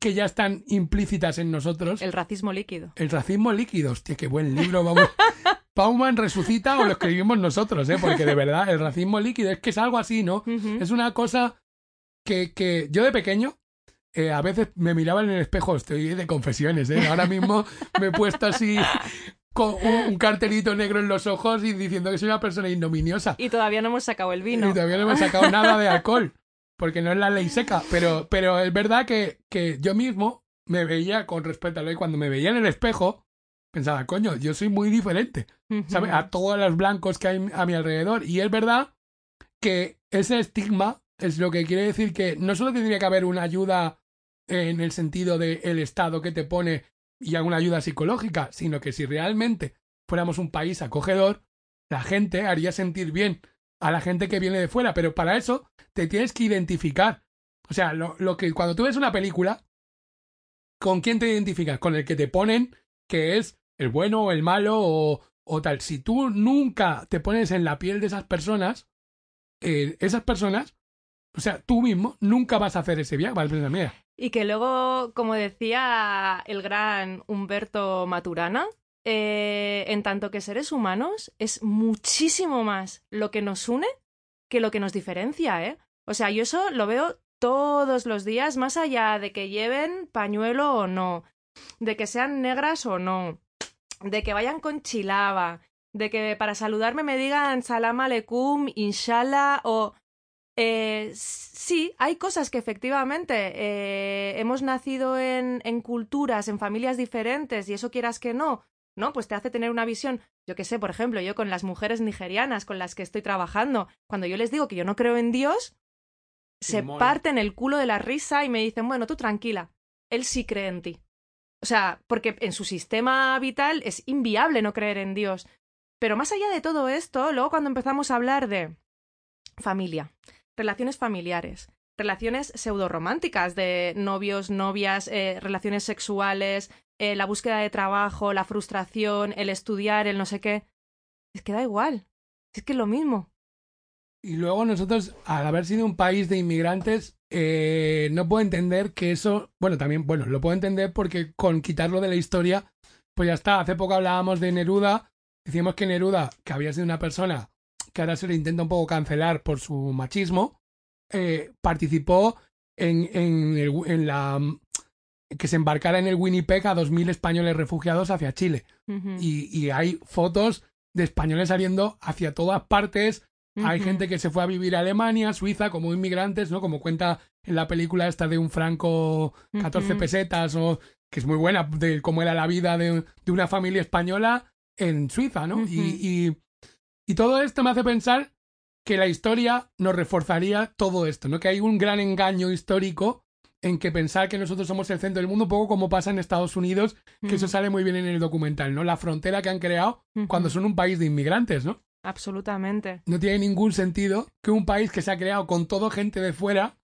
que ya están implícitas en nosotros. El racismo líquido. El racismo líquido, hostia, qué buen libro, vamos. <laughs> Pauman resucita o lo escribimos nosotros, ¿eh? Porque de verdad, el racismo líquido es que es algo así, ¿no? Es una cosa que, que yo de pequeño eh, a veces me miraba en el espejo, estoy de confesiones, ¿eh? Ahora mismo me he puesto así con un, cartelito negro en los ojos y diciendo que soy una persona ignominiosa. Y todavía no hemos sacado el vino. Y todavía no hemos sacado nada de alcohol porque no es la ley seca, pero, pero es verdad que, que yo mismo me veía con respecto a lo que cuando me veía en el espejo, pensaba, coño, yo soy muy diferente, ¿sabes? A todos los blancos que hay a mi alrededor. Y es verdad que ese estigma es lo que quiere decir que no solo tendría que haber una ayuda en el sentido del el Estado que te pone y alguna ayuda psicológica, sino que si realmente fuéramos un país acogedor, la gente haría sentir bien a la gente que viene de fuera, pero para eso te tienes que identificar. O sea, lo, lo que cuando tú ves una película, ¿con quién te identificas? Con el que te ponen que es el bueno o el malo o, o tal. Si tú nunca te pones en la piel de esas personas, eh, esas personas, o sea, tú mismo nunca vas a hacer ese viaje. Mía. Y que luego, como decía el gran Humberto Maturana, eh, en tanto que seres humanos, es muchísimo más lo que nos une que lo que nos diferencia, ¿eh? O sea, yo eso lo veo todos los días, más allá de que lleven pañuelo o no, de que sean negras o no, de que vayan con chilaba, de que para saludarme me digan salam aleikum, inshallah o... Eh, sí, hay cosas que efectivamente eh, hemos nacido en, en culturas, en familias diferentes y eso quieras que no, ¿no? Pues te hace tener una visión, yo qué sé, por ejemplo, yo con las mujeres nigerianas con las que estoy trabajando, cuando yo les digo que yo no creo en Dios, se parten el culo de la risa y me dicen, bueno, tú tranquila, él sí cree en ti. O sea, porque en su sistema vital es inviable no creer en Dios. Pero más allá de todo esto, luego cuando empezamos a hablar de familia, relaciones familiares, relaciones pseudorománticas de novios, novias, eh, relaciones sexuales, eh, la búsqueda de trabajo, la frustración, el estudiar, el no sé qué. Es que da igual. Es que es lo mismo. Y luego nosotros, al haber sido un país de inmigrantes, eh, no puedo entender que eso, bueno, también, bueno, lo puedo entender porque con quitarlo de la historia, pues ya está. Hace poco hablábamos de Neruda, decíamos que Neruda, que había sido una persona que ahora se le intenta un poco cancelar por su machismo, eh, participó en, en, el- en la que se embarcara en el Winnipeg a 2.000 españoles refugiados hacia Chile. Y, y hay fotos de españoles saliendo hacia todas partes. Hay gente que se fue a vivir a Alemania, Suiza, como inmigrantes, ¿no? Como cuenta en la película esta de un franco 14 Ujú. pesetas, o que es muy buena, de cómo era la vida de, de una familia española en Suiza, ¿no? Y, y todo esto me hace pensar que la historia nos reforzaría todo esto, ¿no? Que hay un gran engaño histórico en que pensar que nosotros somos el centro del mundo, un poco como pasa en Estados Unidos, que eso sale muy bien en el documental, ¿no? La frontera que han creado cuando son un país de inmigrantes, ¿no? Absolutamente. No tiene ningún sentido que un país que se ha creado con todo gente de fuera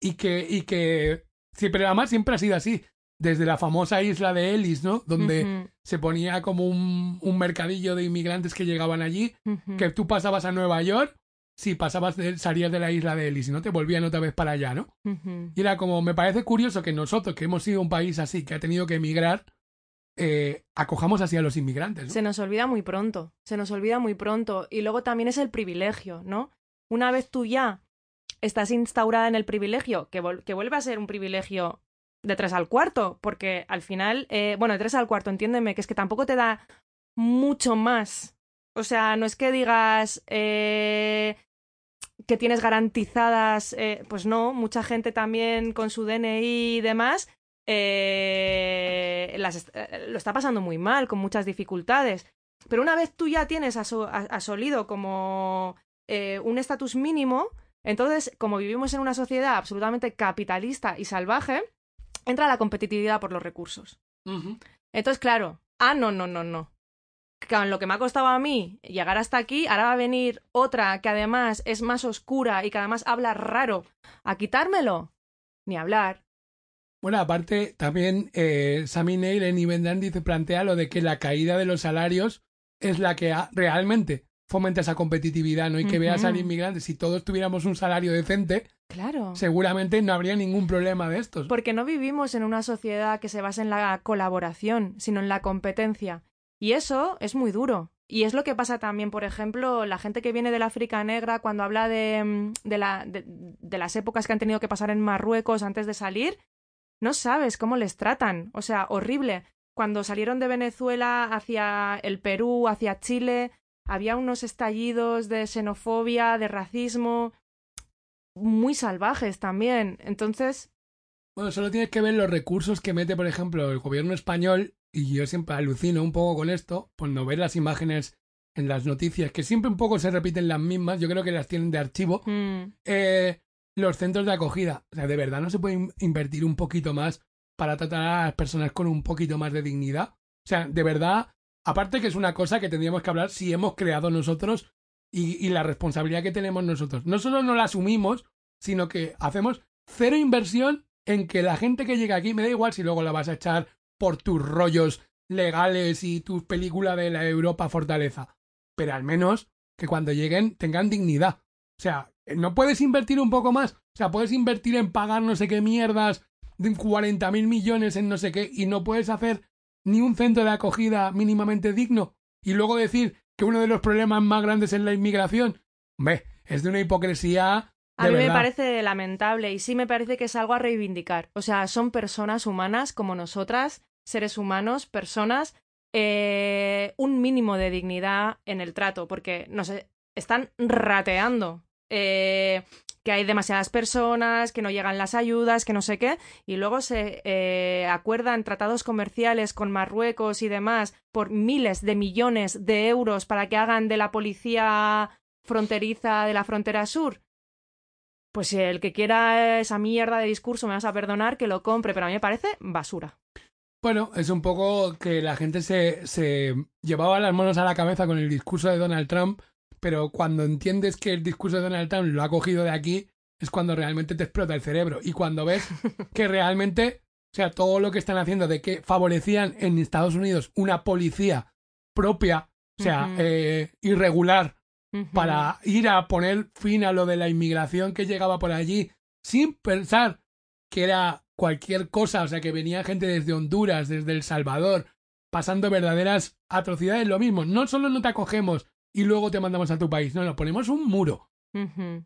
y que, y que siempre, además siempre ha sido así. Desde la famosa isla de Ellis, ¿no? Donde se ponía como un, un mercadillo de inmigrantes que llegaban allí, que tú pasabas a Nueva York, si pasabas, de- salías de la isla de Ellis y no te volvían otra vez para allá, ¿no? Y era como, me parece curioso que nosotros, que hemos sido un país así, que ha tenido que emigrar, eh, acojamos así a los inmigrantes. ¿no? Se nos olvida muy pronto, se nos olvida muy pronto. Y luego también es el privilegio, ¿no? Una vez tú ya estás instaurada en el privilegio, que, que vuelve a ser un privilegio de tres al cuarto, porque al final, eh, bueno, de tres al cuarto, entiéndeme, que es que tampoco te da mucho más. O sea, no es que digas eh, que tienes garantizadas, eh, pues no, mucha gente también con su DNI y demás eh, las lo está pasando muy mal, con muchas dificultades. Pero una vez tú ya tienes a- asolido como un estatus mínimo, entonces, como vivimos en una sociedad absolutamente capitalista y salvaje, entra la competitividad por los recursos. Entonces, claro, ah, no, no, no, no. Con lo que me ha costado a mí llegar hasta aquí, ahora va a venir otra que además es más oscura y que además habla raro a quitármelo. Ni hablar. Bueno, aparte, también eh, Sami Neil en Even Dan dice, plantea lo de que la caída de los salarios es la que ha- realmente fomenta esa competitividad, ¿no? Y que veas al inmigrante, si todos tuviéramos un salario decente, Claro. seguramente no habría ningún problema de estos. Porque no vivimos en una sociedad que se basa en la colaboración, sino en la competencia. Y eso es muy duro. Y es lo que pasa también, por ejemplo, la gente que viene del África Negra cuando habla de, mm, de, la, de, las épocas que han tenido que pasar en Marruecos antes de salir, no sabes cómo les tratan. O sea, horrible. Cuando salieron de Venezuela hacia el Perú, hacia Chile, había unos estallidos de xenofobia, de racismo, muy salvajes también. Entonces, Bueno, solo tienes que ver los recursos que mete, por ejemplo, el gobierno español, y yo siempre alucino un poco con esto, cuando ves las imágenes en las noticias, que siempre un poco se repiten las mismas, yo creo que las tienen de archivo, mm, eh, los centros de acogida. O sea, de verdad no se puede in- invertir un poquito más para tratar a las personas con un poquito más de dignidad. O sea, de verdad, aparte que es una cosa que tendríamos que hablar si hemos creado nosotros y, y la responsabilidad que tenemos nosotros. No solo no la asumimos, sino que hacemos cero inversión en que la gente que llega aquí, me da igual si luego la vas a echar por tus rollos legales y tus películas de la Europa Fortaleza, pero al menos que cuando lleguen tengan dignidad. O sea, no puedes invertir un poco más. O sea, puedes invertir en pagar no sé qué mierdas de 40 mil millones en no sé qué y no puedes hacer ni un centro de acogida mínimamente digno y luego decir que uno de los problemas más grandes es la inmigración. Hombre, es de una hipocresía. A mí me parece lamentable y sí me parece que es algo a reivindicar. O sea, son personas humanas como nosotras, seres humanos, personas, eh, un mínimo de dignidad en el trato, porque nos están rateando. eh, que hay demasiadas personas, que no llegan las ayudas, que no sé qué, y luego se eh, acuerdan tratados comerciales con Marruecos y demás por miles de millones de euros para que hagan de la policía fronteriza de la frontera sur. Pues el que quiera esa mierda de discurso me vas a perdonar que lo compre, pero a mí me parece basura. Bueno, es un poco que la gente se, se llevaba las manos a la cabeza con el discurso de Donald Trump, pero cuando entiendes que el discurso de Donald Trump lo ha cogido de aquí, es cuando realmente te explota el cerebro. Y cuando ves <laughs> que realmente, o sea, todo lo que están haciendo de que favorecían en Estados Unidos una policía propia, o sea, eh, irregular, para ir a poner fin a lo de la inmigración que llegaba por allí sin pensar que era cualquier cosa, o sea, que venía gente desde Honduras, desde El Salvador, pasando verdaderas atrocidades, lo mismo. No solo no te acogemos y luego te mandamos a tu país, no, no, ponemos un muro.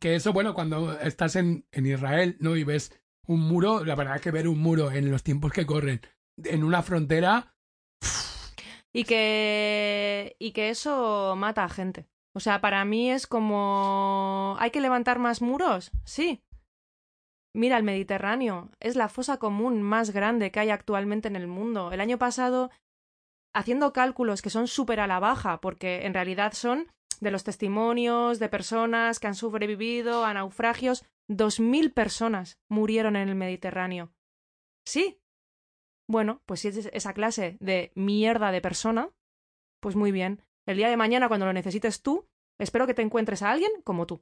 Que eso, bueno, cuando estás en, en Israel, ¿no? Y ves un muro, la verdad es que ver un muro en los tiempos que corren, en una frontera... Y que, y que eso mata a gente. O sea, para mí es como... ¿Hay que levantar más muros? Sí. Mira, el Mediterráneo es la fosa común más grande que hay actualmente en el mundo. El año pasado, haciendo cálculos que son súper a la baja, porque en realidad son de los testimonios de personas que han sobrevivido a naufragios, dos mil personas murieron en el Mediterráneo. Sí. Bueno, pues si es esa clase de mierda de persona, pues muy bien. El día de mañana, cuando lo necesites tú, espero que te encuentres a alguien como tú.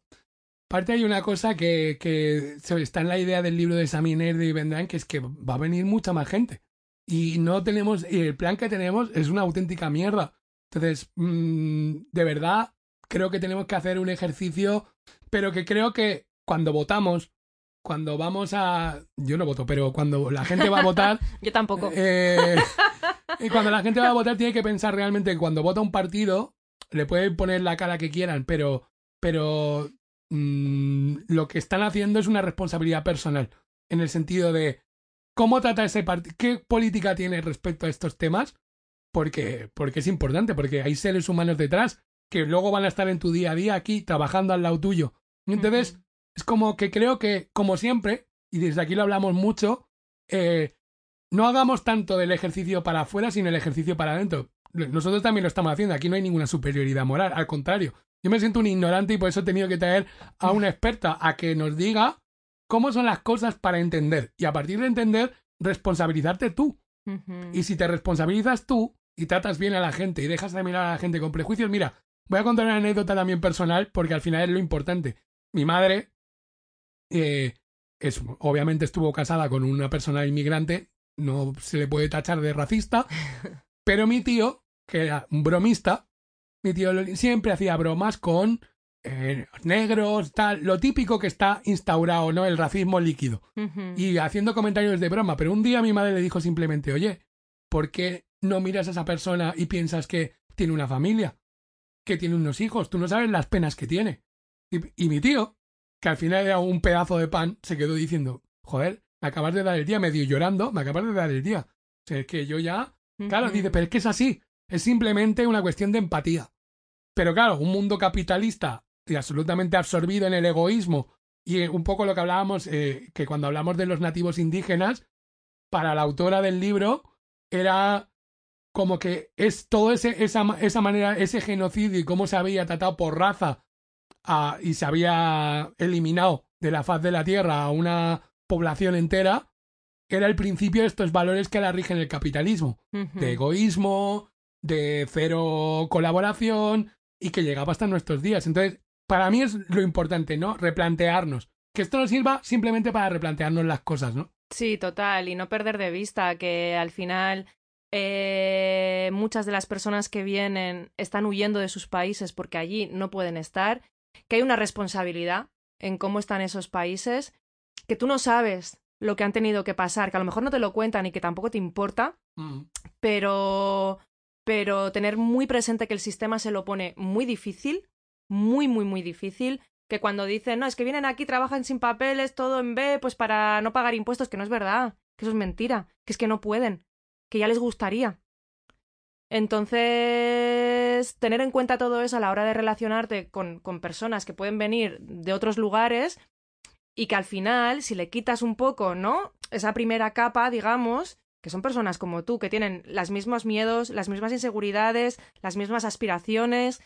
Aparte hay una cosa que, que está en la idea del libro de Saminer y Vendrán, que es que va a venir mucha más gente. Y no tenemos, y el plan que tenemos es una auténtica mierda. Entonces, mm, de verdad, creo que tenemos que hacer un ejercicio, pero que creo que cuando votamos, cuando vamos a... Yo no voto, pero cuando la gente va a votar... <laughs> Yo tampoco. Eh, <laughs> y cuando la gente va a votar tiene que pensar realmente que cuando vota un partido, le pueden poner la cara que quieran, pero, pero mm, lo que están haciendo es una responsabilidad personal, en el sentido de cómo trata ese partido, qué política tiene respecto a estos temas, porque, porque es importante, porque hay seres humanos detrás que luego van a estar en tu día a día aquí trabajando al lado tuyo. Entonces, es como que creo que, como siempre, y desde aquí lo hablamos mucho, eh, no hagamos tanto del ejercicio para afuera, sino el ejercicio para adentro. Nosotros también lo estamos haciendo, aquí no hay ninguna superioridad moral, al contrario. Yo me siento un ignorante y por eso he tenido que traer a una experta a que nos diga cómo son las cosas para entender. Y a partir de entender, responsabilizarte tú. Y si te responsabilizas tú y tratas bien a la gente y dejas de mirar a la gente con prejuicios, mira, voy a contar una anécdota también personal porque al final es lo importante. Mi madre eh, es, obviamente estuvo casada con una persona inmigrante, no se le puede tachar de racista, <laughs> pero mi tío, que era un bromista, mi tío siempre hacía bromas con eh, negros, tal, lo típico que está instaurado, ¿no? El racismo líquido. Y haciendo comentarios de broma, pero un día mi madre le dijo simplemente, oye, ¿por qué no miras a esa persona y piensas que tiene una familia? Que tiene unos hijos, tú no sabes las penas que tiene. y mi tío, que al final era un pedazo de pan, se quedó diciendo, joder, me acabas de dar el día, medio llorando, me acabas de dar el día. O sea, es que yo ya... Claro, dice, pero es que es así, es simplemente una cuestión de empatía. Pero claro, un mundo capitalista y absolutamente absorbido en el egoísmo y un poco lo que hablábamos, eh, que cuando hablamos de los nativos indígenas, para la autora del libro era como que es todo ese, esa, esa manera, ese genocidio y cómo se había tratado por raza y se había eliminado de la faz de la Tierra a una población entera, era el principio de estos valores que la rigen el capitalismo, de egoísmo, de cero colaboración y que llegaba hasta nuestros días. Entonces, para mí es lo importante, ¿no? Replantearnos. Que esto nos sirva simplemente para replantearnos las cosas, ¿no? Sí, total, y no perder de vista que al final eh, muchas de las personas que vienen están huyendo de sus países porque allí no pueden estar que hay una responsabilidad en cómo están esos países, que tú no sabes lo que han tenido que pasar, que a lo mejor no te lo cuentan y que tampoco te importa, mm. pero pero tener muy presente que el sistema se lo pone muy difícil, muy, muy, muy difícil, que cuando dicen, no, es que vienen aquí, trabajan sin papeles, todo en B, pues para no pagar impuestos, que no es verdad, que eso es mentira, que es que no pueden, que ya les gustaría. Entonces, tener en cuenta todo eso a la hora de relacionarte con, con personas que pueden venir de otros lugares y que al final, si le quitas un poco, ¿no? Esa primera capa, digamos, que son personas como tú, que tienen los mismos miedos, las mismas inseguridades, las mismas aspiraciones.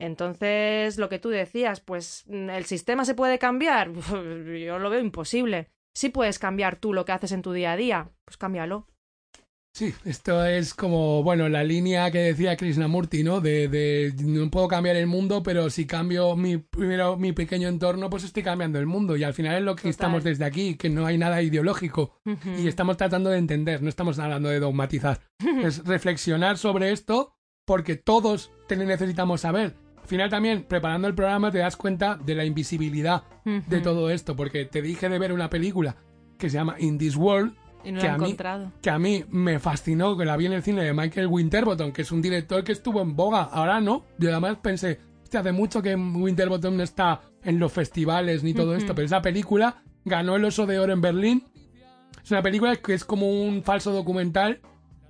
Entonces, lo que tú decías, pues, ¿el sistema se puede cambiar? <laughs> Yo lo veo imposible. Si puedes cambiar tú lo que haces en tu día a día, pues cámbialo. Sí, esto es como, bueno, la línea que decía Krishnamurti, ¿no? De, de no puedo cambiar el mundo, pero si cambio mi, primero mi pequeño entorno, pues estoy cambiando el mundo. Y al final es lo que estamos desde aquí, que no hay nada ideológico. Y estamos tratando de entender, no estamos hablando de dogmatizar. es reflexionar sobre esto porque todos necesitamos saber Al final también, preparando el programa, te das cuenta de la invisibilidad de todo esto, porque te dije de ver una película que se llama In This World, Y no que lo he a mí- encontrado. que a mí me fascinó, que la vi en el cine de Michael Winterbottom, que es un director que estuvo en boga, ahora no. Yo además pensé, hostia, hace mucho que Winterbottom no está en los festivales ni todo esto, pero esa película ganó el Oso de Oro en Berlín. Es una película que es como un falso documental,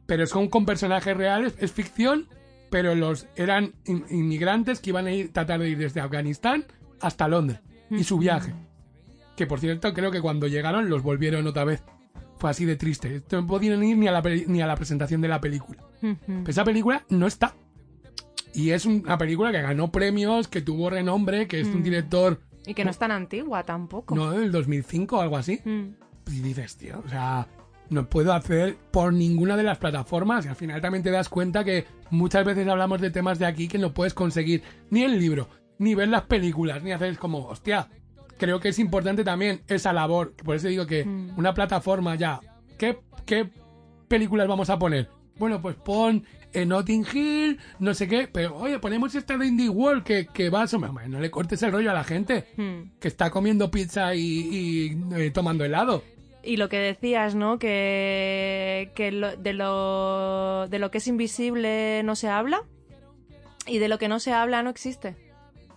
pero es con, con personajes reales, es ficción, pero los eran in- inmigrantes que iban a ir, tratar de ir desde Afganistán hasta Londres y su viaje. Que por cierto, creo que cuando llegaron los volvieron otra vez. Fue así de triste. No podían ir ni a la, ni a la presentación de la película. Pero esa película no está. Y es una película que ganó premios, que tuvo renombre, que es un Mm. director, Y que no es tan antigua tampoco. no, del 2005 o algo así. Mm. Y dices, tío, o sea, no puedo hacer por ninguna de las plataformas. Y al final también te das cuenta que muchas veces hablamos de temas de aquí que no puedes conseguir ni el libro, ni ver las películas, ni hacer como, hostia, creo que es importante también esa labor. Por eso digo que Mm. una plataforma ya, ¿qué, qué películas vamos a poner? Bueno, pues pon en Notting Hill, no sé qué, pero oye, ponemos esta de Indie World que, que va, a- hombre, no le cortes el rollo a la gente Mm. que está comiendo pizza y, y, eh, tomando helado. Y lo que decías, ¿no? Que, que lo- de, lo, de lo que es invisible no se habla y de lo que no se habla no existe.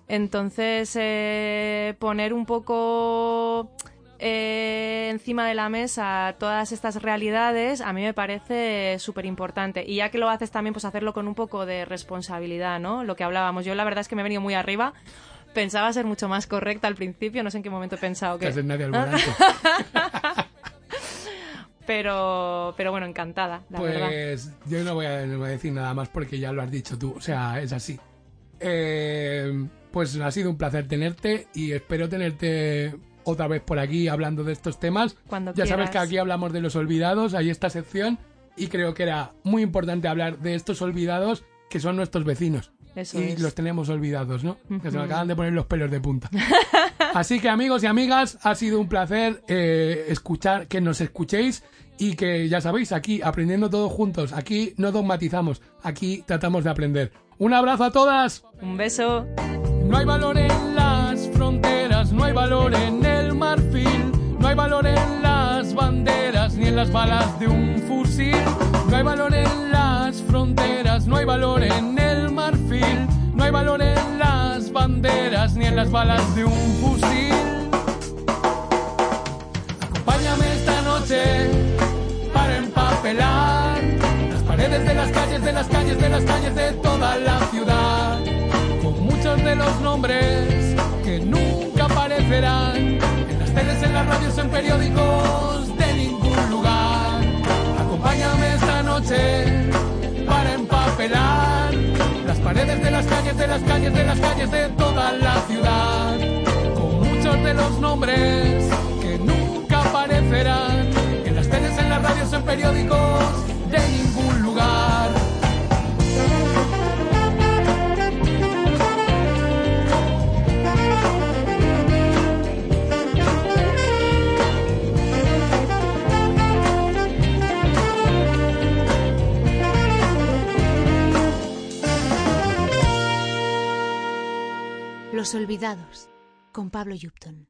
Entonces, eh, poner un poco eh, encima de la mesa todas estas realidades a mí me parece súper importante. Y ya que lo haces también, pues hacerlo con un poco de responsabilidad, ¿no? Lo que hablábamos. Yo la verdad es que me he venido muy arriba. Pensaba ser mucho más correcta al principio, no sé en qué momento he pensado que... Nadie al volante. <laughs> Pero, pero bueno, encantada, la verdad. Pues yo no voy, a, no voy a decir nada más porque ya lo has dicho tú. O sea, es así. Eh, pues ha sido un placer tenerte y espero tenerte otra vez por aquí hablando de estos temas. Cuando ya sabes que aquí hablamos de los olvidados, hay esta sección y creo que era muy importante hablar de estos olvidados que son nuestros vecinos. Eso y es. los tenemos olvidados, ¿no? Que se Ujú. acaban de poner los pelos de punta. <laughs> Así que amigos y amigas, ha sido un placer eh, escuchar, que nos escuchéis y que ya sabéis, aquí aprendiendo todos juntos, aquí no dogmatizamos, aquí tratamos de aprender. Un abrazo a todas. Un beso. No hay valor en las fronteras, no hay valor en el marfil, no hay valor en las banderas ni en las balas de un fusil. No hay valor en las fronteras, no hay valor en el marfil, no hay valor en las banderas ni en las balas de un fusil. Acompáñame esta noche para empapelar las paredes de las calles, de las calles, de las calles de toda la ciudad los nombres que nunca aparecerán en las teles, en las radios, en periódicos de ningún lugar. Acompáñame esta noche para empapelar las paredes de las calles, de las calles, de las calles de toda la ciudad, con muchos de los nombres que nunca aparecerán en las teles, en las radios, en periódicos de ningún lugar. Los olvidados, con Pablo Yupton.